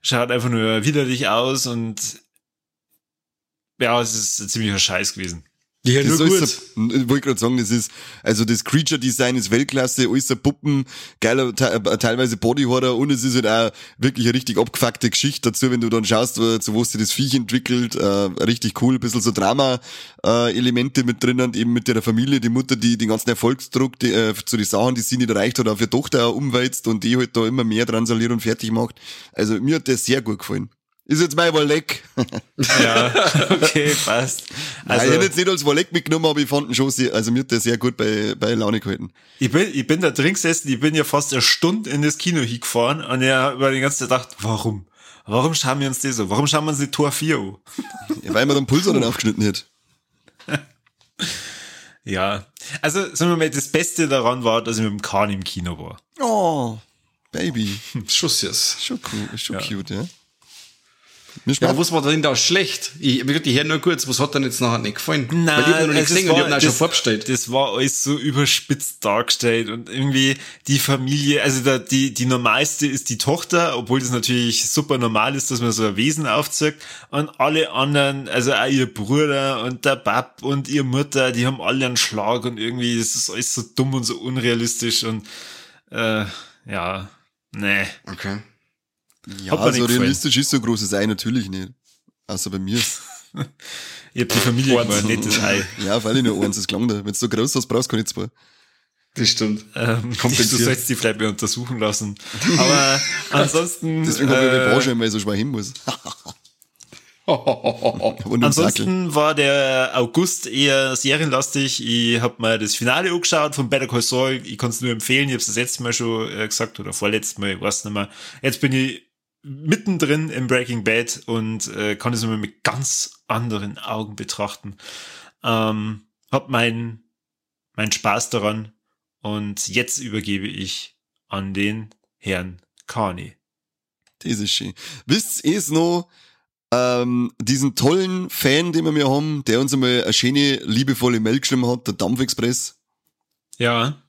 schaut einfach nur widerlich aus und ja, es ist ein ziemlicher Scheiß gewesen. Ja, Das nur ist gut. alles ich wollte gerade sagen, das ist, also das Creature Design ist Weltklasse, alles Puppen, geiler, äh, teilweise Bodyhorror und es ist halt auch wirklich eine richtig abgefuckte Geschichte dazu, wenn du dann schaust, wo- zu wo sich das Viech entwickelt, äh, richtig cool, ein bisschen so Drama-Elemente mit drin und eben mit der Familie, die Mutter, die den ganzen Erfolgsdruck die, äh, zu den Sachen, die sie nicht erreicht hat, auf ihre Tochter auch umwälzt und die halt da immer mehr transaliert und fertig macht. Also mir hat das sehr gut gefallen. Ist jetzt mein Walleck. [LAUGHS] Ja, okay, passt. Also, ich hätte jetzt nicht als Walleck mitgenommen, aber ich fand ihn schon sehr, also mir hat der sehr gut bei, bei Laune gehalten. ich bin, ich bin da drin gesessen, ich bin ja fast eine Stunde in das Kino hingefahren und hat über die ganze Zeit gedacht, warum? Warum schauen wir uns das so? Warum schauen wir uns die Tor 4 an? Ja, weil man den Pulsar dann aufgeschnitten hat. [LAUGHS] Ja. Also, sagen wir mal, das Beste daran war, dass ich mit dem Kahn im Kino war. Oh, Baby. Schuss jetzt. Schon cool, schon Ja. cute, ja. Ja, aber was war denn da schlecht? Ich, wie gesagt, ich höre nur kurz, was hat denn jetzt nachher nicht gefallen? Weil ich hab ihn noch nicht gesehen und ich auch schon das- vorbestellt. Das war alles so überspitzt dargestellt und irgendwie die Familie, also da, die, die normalste ist die Tochter, obwohl das natürlich super normal ist, dass man so ein Wesen aufzieht und alle anderen, also auch ihr Bruder und der Bab und ihr Mutter, die haben alle einen Schlag und irgendwie, das ist alles so dumm und so unrealistisch und, äh, ja, nee. Okay. Ja, hat mir so nicht gefallen. realistisch ist so ein großes Ei natürlich nicht. Außer bei mir. [LAUGHS] Ich hab die Familie immer ein nettes Ei. [LAUGHS] Ja, weil ich nur eins, das klang da. Wenn du so groß hast, brauchst du keine zwei. Das stimmt. Ähm, [LAUGHS] du sollst die vielleicht mal untersuchen lassen. Aber ansonsten. Deswegen habe ich äh, die Branche, weil ich so schwer hin muss. Ansonsten war der August eher serienlastig. Ich hab mal das Finale angeschaut von Better Call Saul. Ich kann es nur empfehlen. Ich habe es das letzte Mal schon äh, gesagt oder vorletztes Mal, ich weiß nicht mehr. Jetzt bin ich mittendrin im Breaking Bad und äh, kann es immer mit ganz anderen Augen betrachten. Ähm, hab meinen mein Spaß daran und jetzt übergebe ich an den Herrn Carney. Das ist schön. Wisst ihr es noch, ähm, diesen tollen Fan, den wir mir haben, der uns einmal eine schöne, liebevolle Mail geschrieben hat, der Dampfexpress, Ja.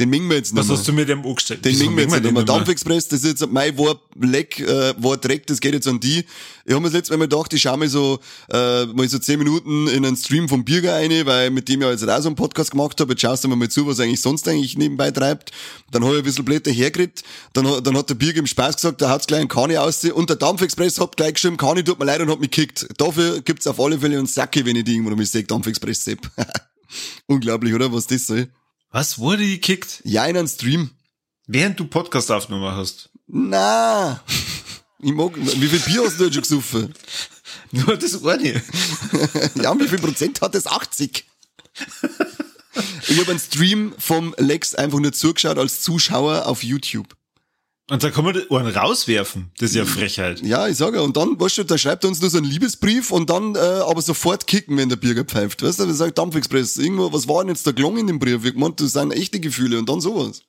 Den mengen wir jetzt noch Was mal. hast du mit dem angestellt? Den mengen wir jetzt nicht mehr. Dampfexpress, das ist jetzt mein War Leck, äh, War Dreck, das geht jetzt an die. Ich habe mir das letzte Mal gedacht, ich schaue mir so, äh, mal so zehn Minuten in einen Stream vom Birger rein, weil mit dem ich jetzt auch so einen Podcast gemacht habe. Jetzt schaust du mir mal zu, was er eigentlich sonst eigentlich nebenbei treibt. Dann habe ich ein bisschen Blätter hergeredet. Dann, hat- dann hat der Birger im Spaß gesagt, da hat's gleich einen Kani aus. Und der Dampfexpress hat gleich geschrieben, Kani tut mir leid und hat mich gekickt. Dafür gibt's auf alle Fälle einen Sacke, wenn ich die irgendwo noch mal sehe, Dampfexpress Sepp. [LAUGHS] Unglaublich, oder? Was das soll. Was wurde gekickt? Ja, in einem Stream. Während du Podcast aufgenommen hast. Na, [LAUGHS] ich mag, wie viel Bier hast du jetzt schon gesoffen? [LAUGHS] Nur das eine. [LAUGHS] Ja, und wie viel Prozent hat das? 80. Ich habe einen Stream vom Lex einfach nur zugeschaut als Zuschauer auf YouTube. Und da kann man einen rauswerfen. Das ist ja Frechheit. Ja, ich sage, und dann, weißt du, da schreibt er uns nur so einen Liebesbrief und dann äh, aber sofort kicken, wenn der Bürger pfeift. Weißt du, wir sagen Dampfexpress, irgendwo, was war denn jetzt der Klong in dem Brief? Ich gemeint, das sind echte Gefühle und dann sowas.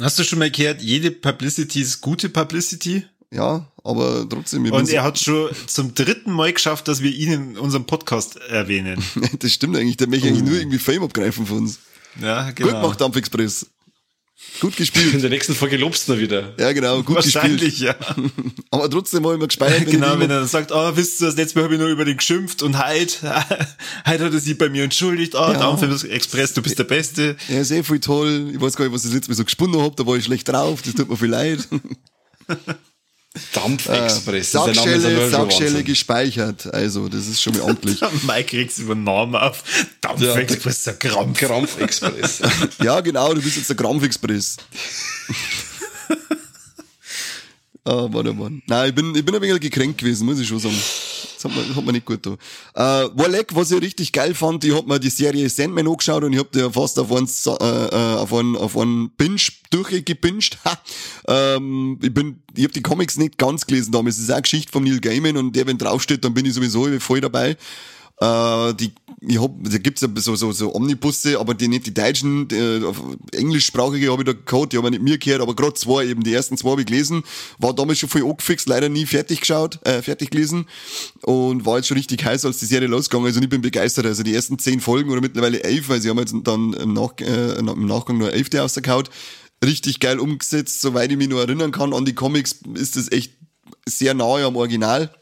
Hast du schon mal gehört, jede Publicity ist gute Publicity? Ja, aber trotzdem. Und er hat schon zum dritten Mal geschafft, dass wir ihn in unserem Podcast erwähnen. [LAUGHS] das stimmt eigentlich, der möchte eigentlich nur irgendwie Fame abgreifen von uns. Ja, genau. Gut gemacht, Dampfexpress. Gut gespielt. In der nächsten Folge lobst du noch wieder. Ja, genau, gut Wahrscheinlich, gespielt. ja. [LAUGHS] Aber trotzdem war ich mir gespeichert. genau, wenn er dann sagt, oh, wisst ihr, das letzte Mal habe ich nur über den geschimpft und heute, [LAUGHS] heute hat er sich bei mir entschuldigt, oh, Ja. Dampf Express, du bist der Beste. Ja, ist eh voll toll. Ich weiß gar nicht, was ich das letzte Mal so gesponnen hab, da war ich schlecht drauf, das tut mir viel leid. [LAUGHS] Dampfexpress. ja Sackschelle, Sackschelle gespeichert. Also, das ist schon mal amtlich. [LAUGHS] Der Mike kriegt's über den Namen auf. Dampf Ja. Der Krampf. Krampfexpress. [LAUGHS] ja, genau, du bist jetzt der Krampfexpress. [LAUGHS] Ah, warte mal. Nein, ich bin, ich bin ein wenig gekränkt gewesen, muss ich schon sagen. Hat mir, hat mir nicht gut getan. Äh, Warleck, was ich richtig geil fand, ich hab mir die Serie Sandman angeschaut und ich hab die fast auf einen, äh, äh, auf einen, auf einen Binge durchgepinscht. Ähm, ich bin, ich hab die Comics nicht ganz gelesen damals. Es ist auch eine Geschichte von Neil Gaiman und der, wenn draufsteht, dann bin ich sowieso voll dabei. Äh, die, ich hab, da gibt's ja so, so, so Omnibusse, aber die nicht die deutschen, auf englischsprachige habe ich da gehabt, die haben nicht mir gehört, aber gerade zwei eben, die ersten zwei habe ich gelesen, war damals schon voll angefixt, leider nie fertig geschaut, äh, fertig gelesen. Und war jetzt schon richtig heiß, als die Serie losgegangen ist. Und ich bin begeistert, also die ersten zehn Folgen oder mittlerweile elf, weil sie haben jetzt dann im, Nach äh, im Nachgang nur elfte rausgehauen, richtig geil umgesetzt, soweit ich mich nur erinnern kann. An die Comics, ist das echt sehr nahe am Original.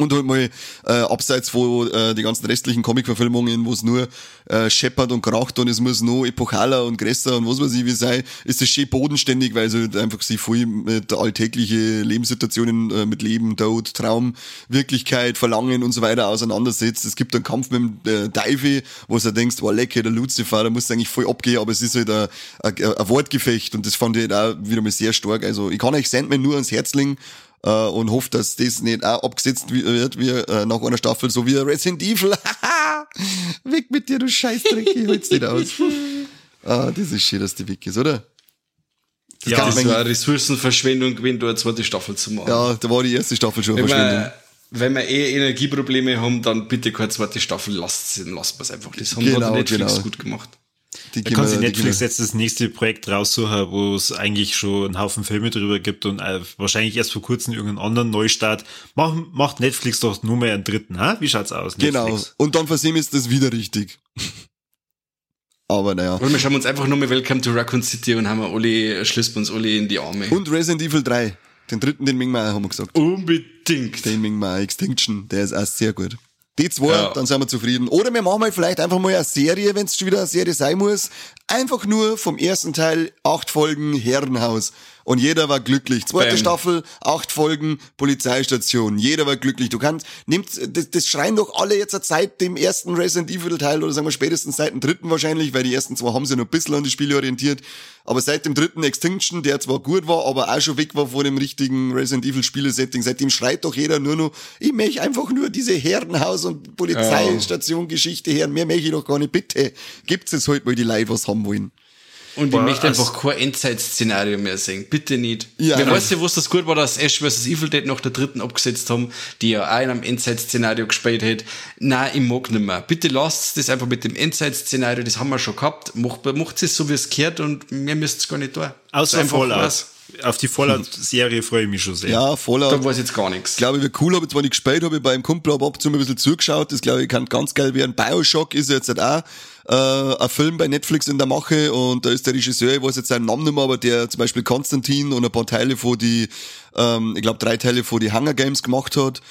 Und halt mal äh, abseits von äh, die ganzen restlichen Comic-Verfilmungen, wo es nur äh, scheppert und kracht und es muss nur epochaler und größer und was weiß ich wie sei, ist es schön bodenständig, weil es halt einfach sich voll mit alltägliche Lebenssituationen, äh, mit Leben, Tod, Traum, Wirklichkeit, Verlangen und so weiter auseinandersetzt. Es gibt einen Kampf mit dem äh, Teufel, wo du denkst, wow, lecker, der Lucifer, da muss eigentlich voll abgehen, aber es ist halt ein, ein, ein Wortgefecht und das fand ich halt auch wieder mal sehr stark. Also ich kann euch Sandman nur ans Herz legen, äh, und hofft, dass das nicht auch abgesetzt wi- wird wie äh, nach einer Staffel, so wie Resident Evil. [LAUGHS] weg mit dir, du Scheißdreck, ich hol's nicht aus. [LAUGHS] ah, das ist schön, dass die weg ist, oder? Das Ja, Das war eine Ressourcenverschwendung, wenn du eine zweite Staffel zu machen. ja, da war die erste Staffel schon eine Wenn Verschwendung. wir, wenn wir eh Energieprobleme haben, dann bitte keine zweite Staffel, lasst es, lasst es einfach. Das haben Genau, hat Netflix genau. gut gemacht. Die Da kann sich Netflix jetzt das nächste Projekt raussuchen, wo es eigentlich schon einen Haufen Filme drüber gibt und äh, wahrscheinlich erst vor kurzem irgendeinen anderen Neustart. Mach, macht Netflix doch nur mehr einen dritten, ha? Wie schaut's aus? Genau. Netflix? Und dann versehen ist das wieder richtig. [LAUGHS] Aber naja. Und wir schauen uns einfach nur mal Welcome to Raccoon City und haben wir alle, schließen uns alle in die Arme. Und Resident Evil 3. Den dritten, den Ming Mai haben wir gesagt. Unbedingt. Den Ming Mai Extinction, der ist auch sehr gut. Die zwei, Ja. dann sind wir zufrieden. Oder wir machen mal vielleicht einfach mal eine Serie, wenn es schon wieder eine Serie sein muss. Einfach nur vom ersten Teil acht Folgen Herrenhaus. Und jeder war glücklich. Zweite Bam. Staffel, acht Folgen Polizeistation. Jeder war glücklich. Du kannst, nimmt, das, das schreien doch alle jetzt seit dem ersten Resident Evil Teil oder sagen wir spätestens seit dem dritten wahrscheinlich, weil die ersten zwei haben sich noch ein bisschen an die Spiele orientiert. Aber seit dem dritten Extinction, der zwar gut war, aber auch schon weg war vor dem richtigen Resident Evil Spielesetting, seitdem schreit doch jeder nur noch, ich möchte einfach nur diese Herrenhaus- und Polizeistation-Geschichte hören. Mehr möchte ich doch gar nicht. Bitte, gibt's jetzt halt mal die Leute, was haben wollen. Und ich möchte also- einfach kein Endzeit-Szenario mehr sehen. Bitte nicht. Ja. Wer weiß ja, was das gut war, dass Ash vs. Evil Dead nach der dritten abgesetzt haben, die ja auch in einem Endzeit-Szenario gespielt hat. Nein, ich mag nicht mehr. Bitte lasst das einfach mit dem Endzeit-Szenario, das haben wir schon gehabt. Macht, macht es so, wie es gehört und mehr müsst es gar nicht tun. Außer Fallout. was. Auf die Fallout-Serie freue ich mich schon sehr. Ja, Fallout. Da weiß ich jetzt gar nichts. glaube ich, wäre cool, habe ich zwar nicht gespielt, habe ich beim Kumpel ab und zu mal ein bisschen zugeschaut, das glaube ich kann ganz geil werden. Bioshock ist jetzt halt auch äh, ein Film bei Netflix in der Mache und da ist der Regisseur, ich weiß jetzt seinen Namen nicht mehr, aber der zum Beispiel Konstantin und ein paar Teile von die, ähm, ich glaube drei Teile von die Hunger Games gemacht hat.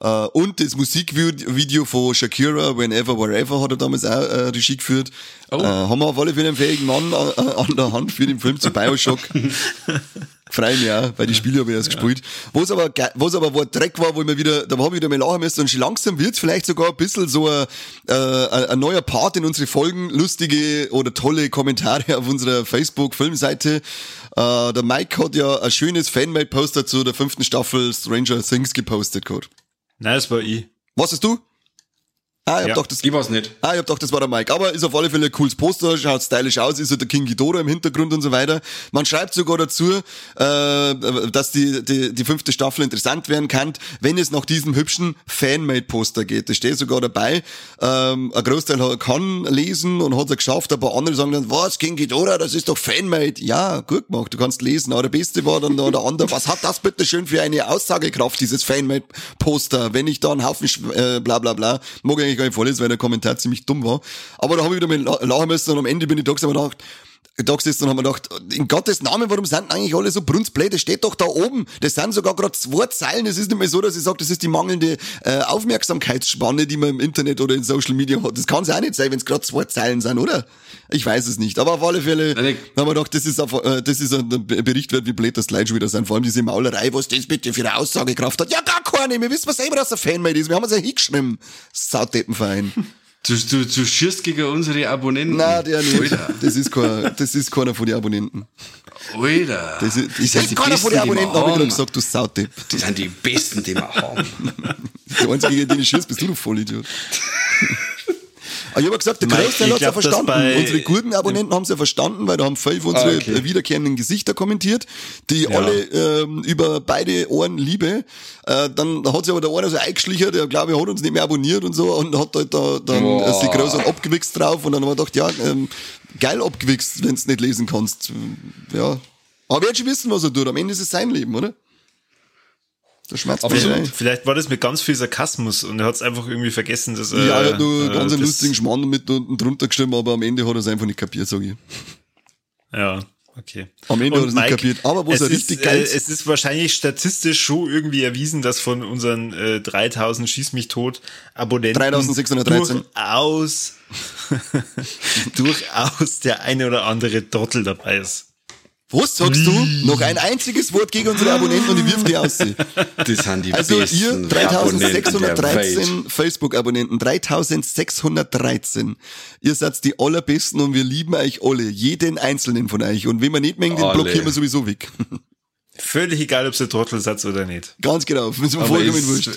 Äh, und das Musikvideo von Shakira, Whenever, Wherever, hat er damals auch äh, Regie geführt. Oh. Äh, haben wir auf alle Fälle einen fähigen Mann an, an der Hand für den Film zu Bioshock. [LAUGHS] Freue mich auch, weil die Spiele habe ich erst gespielt. Was aber, was aber wo Dreck war, wo ich mir wieder, da habe ich wieder mal lachen müssen und schon langsam wird's vielleicht sogar ein bisschen so ein, äh, ein, ein neuer Part in unsere Folgen, lustige oder tolle Kommentare auf unserer Facebook-Filmseite. Äh, der Mike hat ja ein schönes Fanmade-Poster zu der fünften Staffel Stranger Things gepostet gehabt. Nein, das war ich. Was hast du? Ah, ich hab Ja. doch das Ich weiß nicht. Ah, ich hab gedacht, das war der Mike. Aber ist auf alle Fälle ein cooles Poster, schaut stylisch aus, ist halt der King Ghidorah im Hintergrund und so weiter. Man schreibt sogar dazu, äh, dass die, die, die fünfte Staffel interessant werden kann, wenn es nach diesem hübschen Fanmade-Poster geht. Das steht sogar dabei. Ähm, ein Großteil kann lesen und hat es geschafft, aber andere sagen dann, was, King Ghidorah, das ist doch Fanmade. Ja, gut gemacht, du kannst lesen. Aber der Beste war dann da der andere, was hat das bitte schön für eine Aussagekraft, dieses Fanmade-Poster, wenn ich da einen Haufen äh, bla bla bla, mag ich eigentlich gar nicht vorlesen, weil der Kommentar ziemlich dumm war. Aber da habe ich wieder mal la- lachen müssen und am Ende bin ich da gesessen gedacht, da gesessen und haben mir gedacht, in Gottes Namen, warum sind eigentlich alle so brunzblöd? Das steht doch da oben. Das sind sogar gerade zwei Zeilen. Es ist nicht mehr so, dass ich sage, das ist die mangelnde äh, Aufmerksamkeitsspanne, die man im Internet oder in Social Media hat. Das kann es auch nicht sein, wenn es gerade zwei Zeilen sind, oder? Ich weiß es nicht. Aber auf alle Fälle Nein, haben wir gedacht, das ist, auf, äh, das ist ein Bericht wert, wie blöd das Leute schon wieder sind. Vor allem diese Maulerei, was das bitte für eine Aussagekraft hat. Ja, gar keine. Wir wissen selber, dass er Fanmade ist. Wir haben uns ja hingeschrieben. Sauteppenverein. Du, du, du schierst gegen unsere Abonnenten. Nein, der nicht. Alter. Das ist, kein, das ist keiner von den Abonnenten. Alter. Das ist, das sind keiner von Besten, den Abonnenten, habe ich gerade gesagt, du Sautepp. Die sind die Besten, die wir haben. [LAUGHS] Der einzige, gegen den ich schießt, bist du, du Vollidiot. [LAUGHS] Aber ich habe gesagt, der Großteil ich hat's ja verstanden. unsere guten Abonnenten haben es ja verstanden, weil da haben fünf unsere Ah, okay. wiederkehrenden Gesichter kommentiert, die Ja. alle ähm, über beide Ohren liebe. Äh, dann hat sich aber der eine so eingeschlichen, der glaube ich hat uns nicht mehr abonniert und so und hat halt da dann Boah. äh, sich groß abgewichst drauf und dann haben wir gedacht, ja, ähm, geil abgewichst, wenn du nicht lesen kannst. Ja. Aber wir werden schon wissen, was er tut. Am Ende ist es sein Leben, oder? Der schmerzt Aber so-. Vielleicht war das mit ganz viel Sarkasmus und er hat es einfach irgendwie vergessen, dass er. Ja, er hat nur äh, ganz einen lustigen Schmarrn mit unten drunter geschrieben, aber am Ende hat er es einfach nicht kapiert, sag ich. Ja, okay. Am Ende hat er es nicht kapiert. Aber wo es er ist, richtig geil äh, ist- Es ist wahrscheinlich statistisch schon irgendwie erwiesen, dass von unseren äh, 3000 Schieß mich tot Abonnenten 3613. durchaus, [LAUGHS] durchaus der eine oder andere Trottel dabei ist. Was sagst du? Noch ein einziges Wort gegen unsere Abonnenten und ich wirf die aus. [LAUGHS] Das sind die Also Besten ihr Abonnenten der Welt. 3613 Facebook-Abonnenten, 3613. Ihr seid die allerbesten und wir lieben euch alle, jeden einzelnen von euch. Und wenn wir nicht mengen, den blockieren wir sowieso weg. Völlig egal, ob es ein Trottel seid oder nicht. Ganz genau, mir Aber vollkommen wurscht.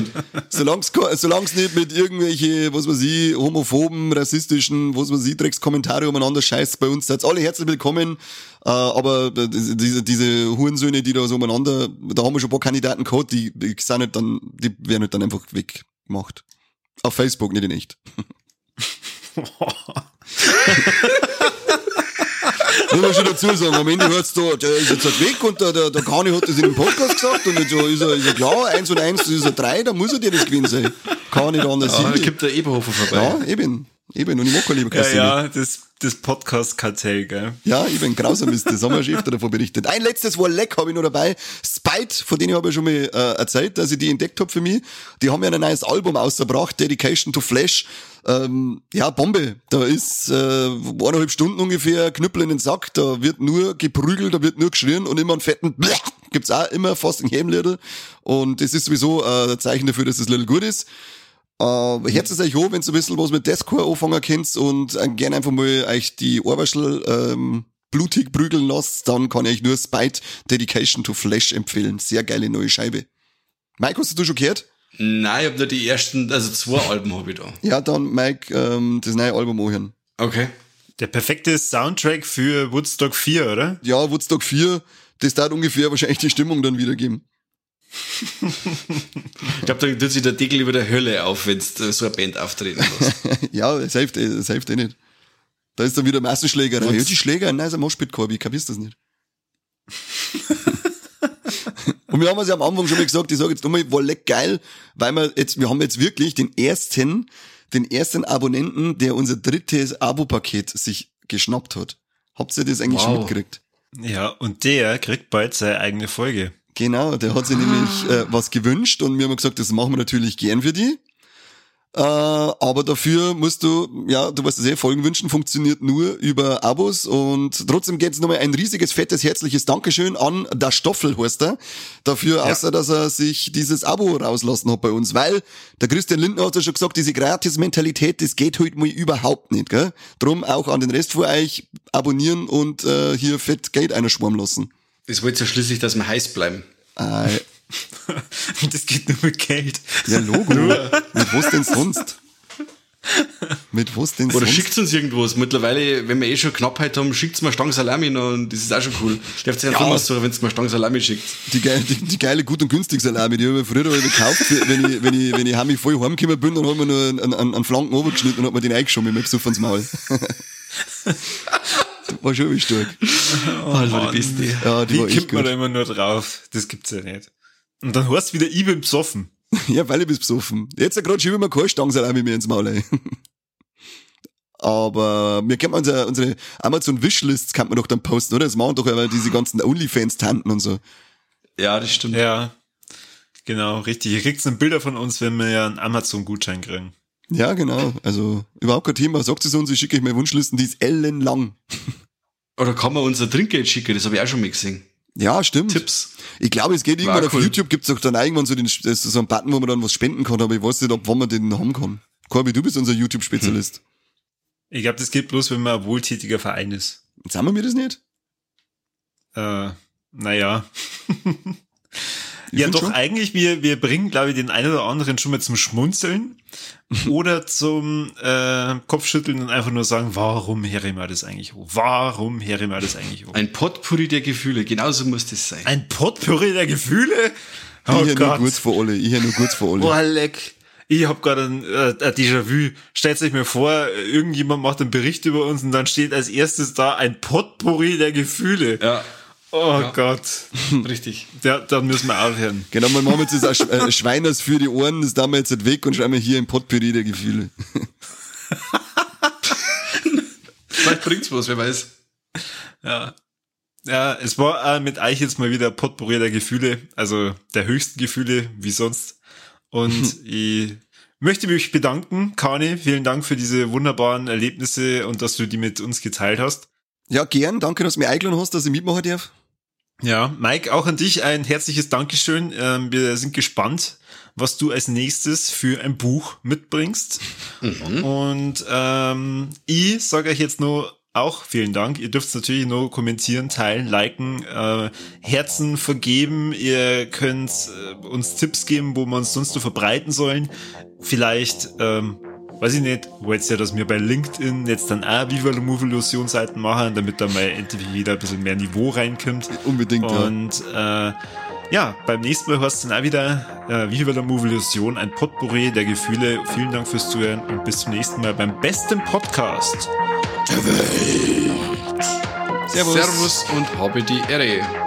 Stimmt. Solange es nicht mit irgendwelche, was weiß ich, homophoben, rassistischen, was weiß ich, Dreckskommentare umeinander scheißt bei uns, seid alle herzlich willkommen. Äh, aber äh, diese, diese Hurensöhne, die da so umeinander, da haben wir schon ein paar Kandidaten gehabt, die, die sind halt dann, die werden halt dann einfach weggemacht. Auf Facebook, nicht in echt. [LAUGHS] Muss man schon dazu sagen, am Ende hört's da, der ist jetzt halt weg und der, der, der Kani hat das in dem Podcast gesagt und jetzt ist er, ist er klar, eins und eins, das ist er drei, da muss er dir das gewinnen sein. Kann nicht anders da sein. kommt der Eberhofer vorbei. Ja, eben. Eben. Und ich mag keine Ja, Leberkasse. ja, das, das Podcast-Kartell, gell? Ja, eben, grausam ist das. Haben wir schon öfter davon berichtet. Ein letztes War Leck habe ich noch dabei. Spite, von denen habe ich schon mal äh, erzählt, dass ich die entdeckt habe für mich. Die haben ja ein neues Album ausgebracht, Dedication to Flash. Ähm, ja, Bombe. Da ist äh, eineinhalb Stunden ungefähr Knüppel in den Sack. Da wird nur geprügelt, da wird nur geschrien und immer einen fetten Blech gibt's auch immer fast in jedem. Und das ist sowieso äh, ein Zeichen dafür, dass das Lidl gut ist. Äh, Herz es euch hoch, wenn ihr ein bisschen was mit Deathcore anfangen könnt und äh, gerne einfach mal euch die Ohrwaschel ähm, blutig prügeln lasst, dann kann ich euch nur Spite Dedication to Flash empfehlen. Sehr geile neue Scheibe. Mike, hast du schon gehört? Nein, ich hab nur die ersten, also zwei Alben hab ich da. Ja, dann Mike, ähm, das neue Album anhören. Okay. Der perfekte Soundtrack für Woodstock 4, oder? Ja, Woodstock 4, das dauert ungefähr wahrscheinlich die Stimmung dann wiedergeben. Ich glaube, da tut sich der Deckel über der Hölle auf, wenn du so eine Band auftreten lässt. [LAUGHS] ja, das hilft, eh- das hilft eh nicht. Da ist dann wieder Massenschlägerei. Ja, die Schläger, nein, ist ein Moshpit-Korb, ich kapier's das nicht. [LAUGHS] Und wir haben es ja am Anfang schon mal gesagt, ich sage jetzt nochmal, war leck geil, weil wir jetzt, wir haben jetzt wirklich den ersten, den ersten Abonnenten, der unser drittes Abo-Paket sich geschnappt hat. Habt ihr das eigentlich schon Wow. mitgekriegt? Ja, und der kriegt bald seine eigene Folge. Genau, der hat sich nämlich äh, was gewünscht und wir haben gesagt, das machen wir natürlich gern für die. Äh, aber dafür musst du, ja, du weißt es eh, Folgen wünschen funktioniert nur über Abos und trotzdem geht's nochmal ein riesiges, fettes, herzliches Dankeschön an der Stoffel, heißt er, dafür, außer dass er sich dieses Abo rauslassen hat bei uns, weil der Christian Lindner hat ja schon gesagt, diese Gratis-Mentalität, das geht heute mal überhaupt nicht, gell? Drum auch an den Rest von euch abonnieren und äh, hier fett Geld einer schwarm lassen. Das wollte ja schließlich, dass wir heiß bleiben. Äh, [LAUGHS] das geht nur mit Geld. Ja, Logo. Mit was denn sonst? Mit was denn Oder sonst? schickt uns irgendwas. Mittlerweile, wenn wir eh schon Knappheit haben, schickt's mir Stangen Salami noch und das ist auch schon cool. Dürft ihr einfach Ja. mal so, wenn mir Stangen Salami schickt. Die, geile, die, die geile gut und günstig Salami, die habe ich früher ich gekauft, wenn ich, wenn ich, wenn ich heimlich voll heimgekommen bin, dann haben wir nur einen, einen, einen Flanken runtergeschnitten und hat mir den eingeschoben mit dem Besuch ins Maul. [LAUGHS] War schon wie stark. Alter, die Beste. Ja, die Wie war kommt man da immer nur drauf? Das gibt's ja nicht. Und dann hast du wieder, ich bin besoffen. [LAUGHS] Ja, weil ich bin besoffen. Jetzt gerade schiebe ich mir keine Stangensalami mehr ins Maul ein. [LAUGHS] Aber wir können unsere, unsere Amazon Wishlists kann man doch dann posten, oder? Das machen doch aber diese ganzen Onlyfans-Tanten und so. Ja, das stimmt. Ja, genau, richtig. Ihr kriegt dann Bilder von uns, wenn wir ja einen Amazon-Gutschein kriegen. Ja, genau. Also überhaupt kein Thema. Sagt es uns, ich schicke euch meine Wunschlisten, die ist ellenlang. [LAUGHS] Oder kann man unser Trinkgeld schicken? Das habe ich auch schon mal gesehen. Ja, stimmt. Tipps. Ich glaube, es geht irgendwann War auf cool. YouTube, gibt's doch dann irgendwann so, den, so einen Button, wo man dann was spenden kann, aber ich weiß nicht, ob wann man den haben kann. Corby, du bist unser YouTube-Spezialist. Ich glaube, das geht bloß, wenn man ein wohltätiger Verein ist. Sagen wir mir das nicht? Äh, naja. [LAUGHS] Ich ja, doch, schon. eigentlich, wir, wir bringen, glaube ich, den einen oder anderen schon mal zum Schmunzeln [LAUGHS] oder zum äh, Kopfschütteln und einfach nur sagen, warum herre wir das eigentlich hoch? Warum herre wir das eigentlich hoch? Ein Potpourri der Gefühle, genauso muss das sein. Ein Potpourri der Gefühle? Oh ich hier nur Gott. kurz vor alle. Ich hier nur kurz vor alle. Boah, leck. Ich hab gerade ein, äh, ein Déjà-vu. Stellt euch mir vor, irgendjemand macht einen Bericht über uns und dann steht als erstes da ein Potpourri der Gefühle. Ja, Oh Ja. Gott. richtig. Ja, dann müssen wir aufhören. Genau, wir machen jetzt das äh, Schweiners für die Ohren, das tun wir jetzt nicht weg und schreiben wir hier im Potpourri der Gefühle. [LAUGHS] Vielleicht bringt's was, wer weiß. Ja. Ja, es war äh, mit euch jetzt mal wieder Potpourri der Gefühle, also der höchsten Gefühle wie sonst. Und [LAUGHS] ich möchte mich bedanken, Kani. Vielen Dank für diese wunderbaren Erlebnisse und dass du die mit uns geteilt hast. Ja, gern. Danke, dass du mich eingeladen hast, dass ich mitmachen darf. Ja, Mike, auch an dich ein herzliches Dankeschön. Ähm, wir sind gespannt, was du als nächstes für ein Buch mitbringst. Und ähm, ich sage euch jetzt nur auch vielen Dank. Ihr dürft natürlich nur kommentieren, teilen, liken, äh, Herzen vergeben. Ihr könnt äh, uns Tipps geben, wo wir uns sonst so verbreiten sollen. Vielleicht, ähm, weiß ich nicht, wollt ihr, dass wir bei LinkedIn jetzt dann auch Viva la Move Illusion Seiten machen, damit da mal endlich wieder ein bisschen mehr Niveau reinkommt. Unbedingt, ja. Und äh, ja, beim nächsten Mal hörst du dann auch wieder äh, Viva la Move Illusion, ein Potpourri der Gefühle. Vielen Dank fürs Zuhören und bis zum nächsten Mal beim besten Podcast. Servus. Servus und habe die Ehre.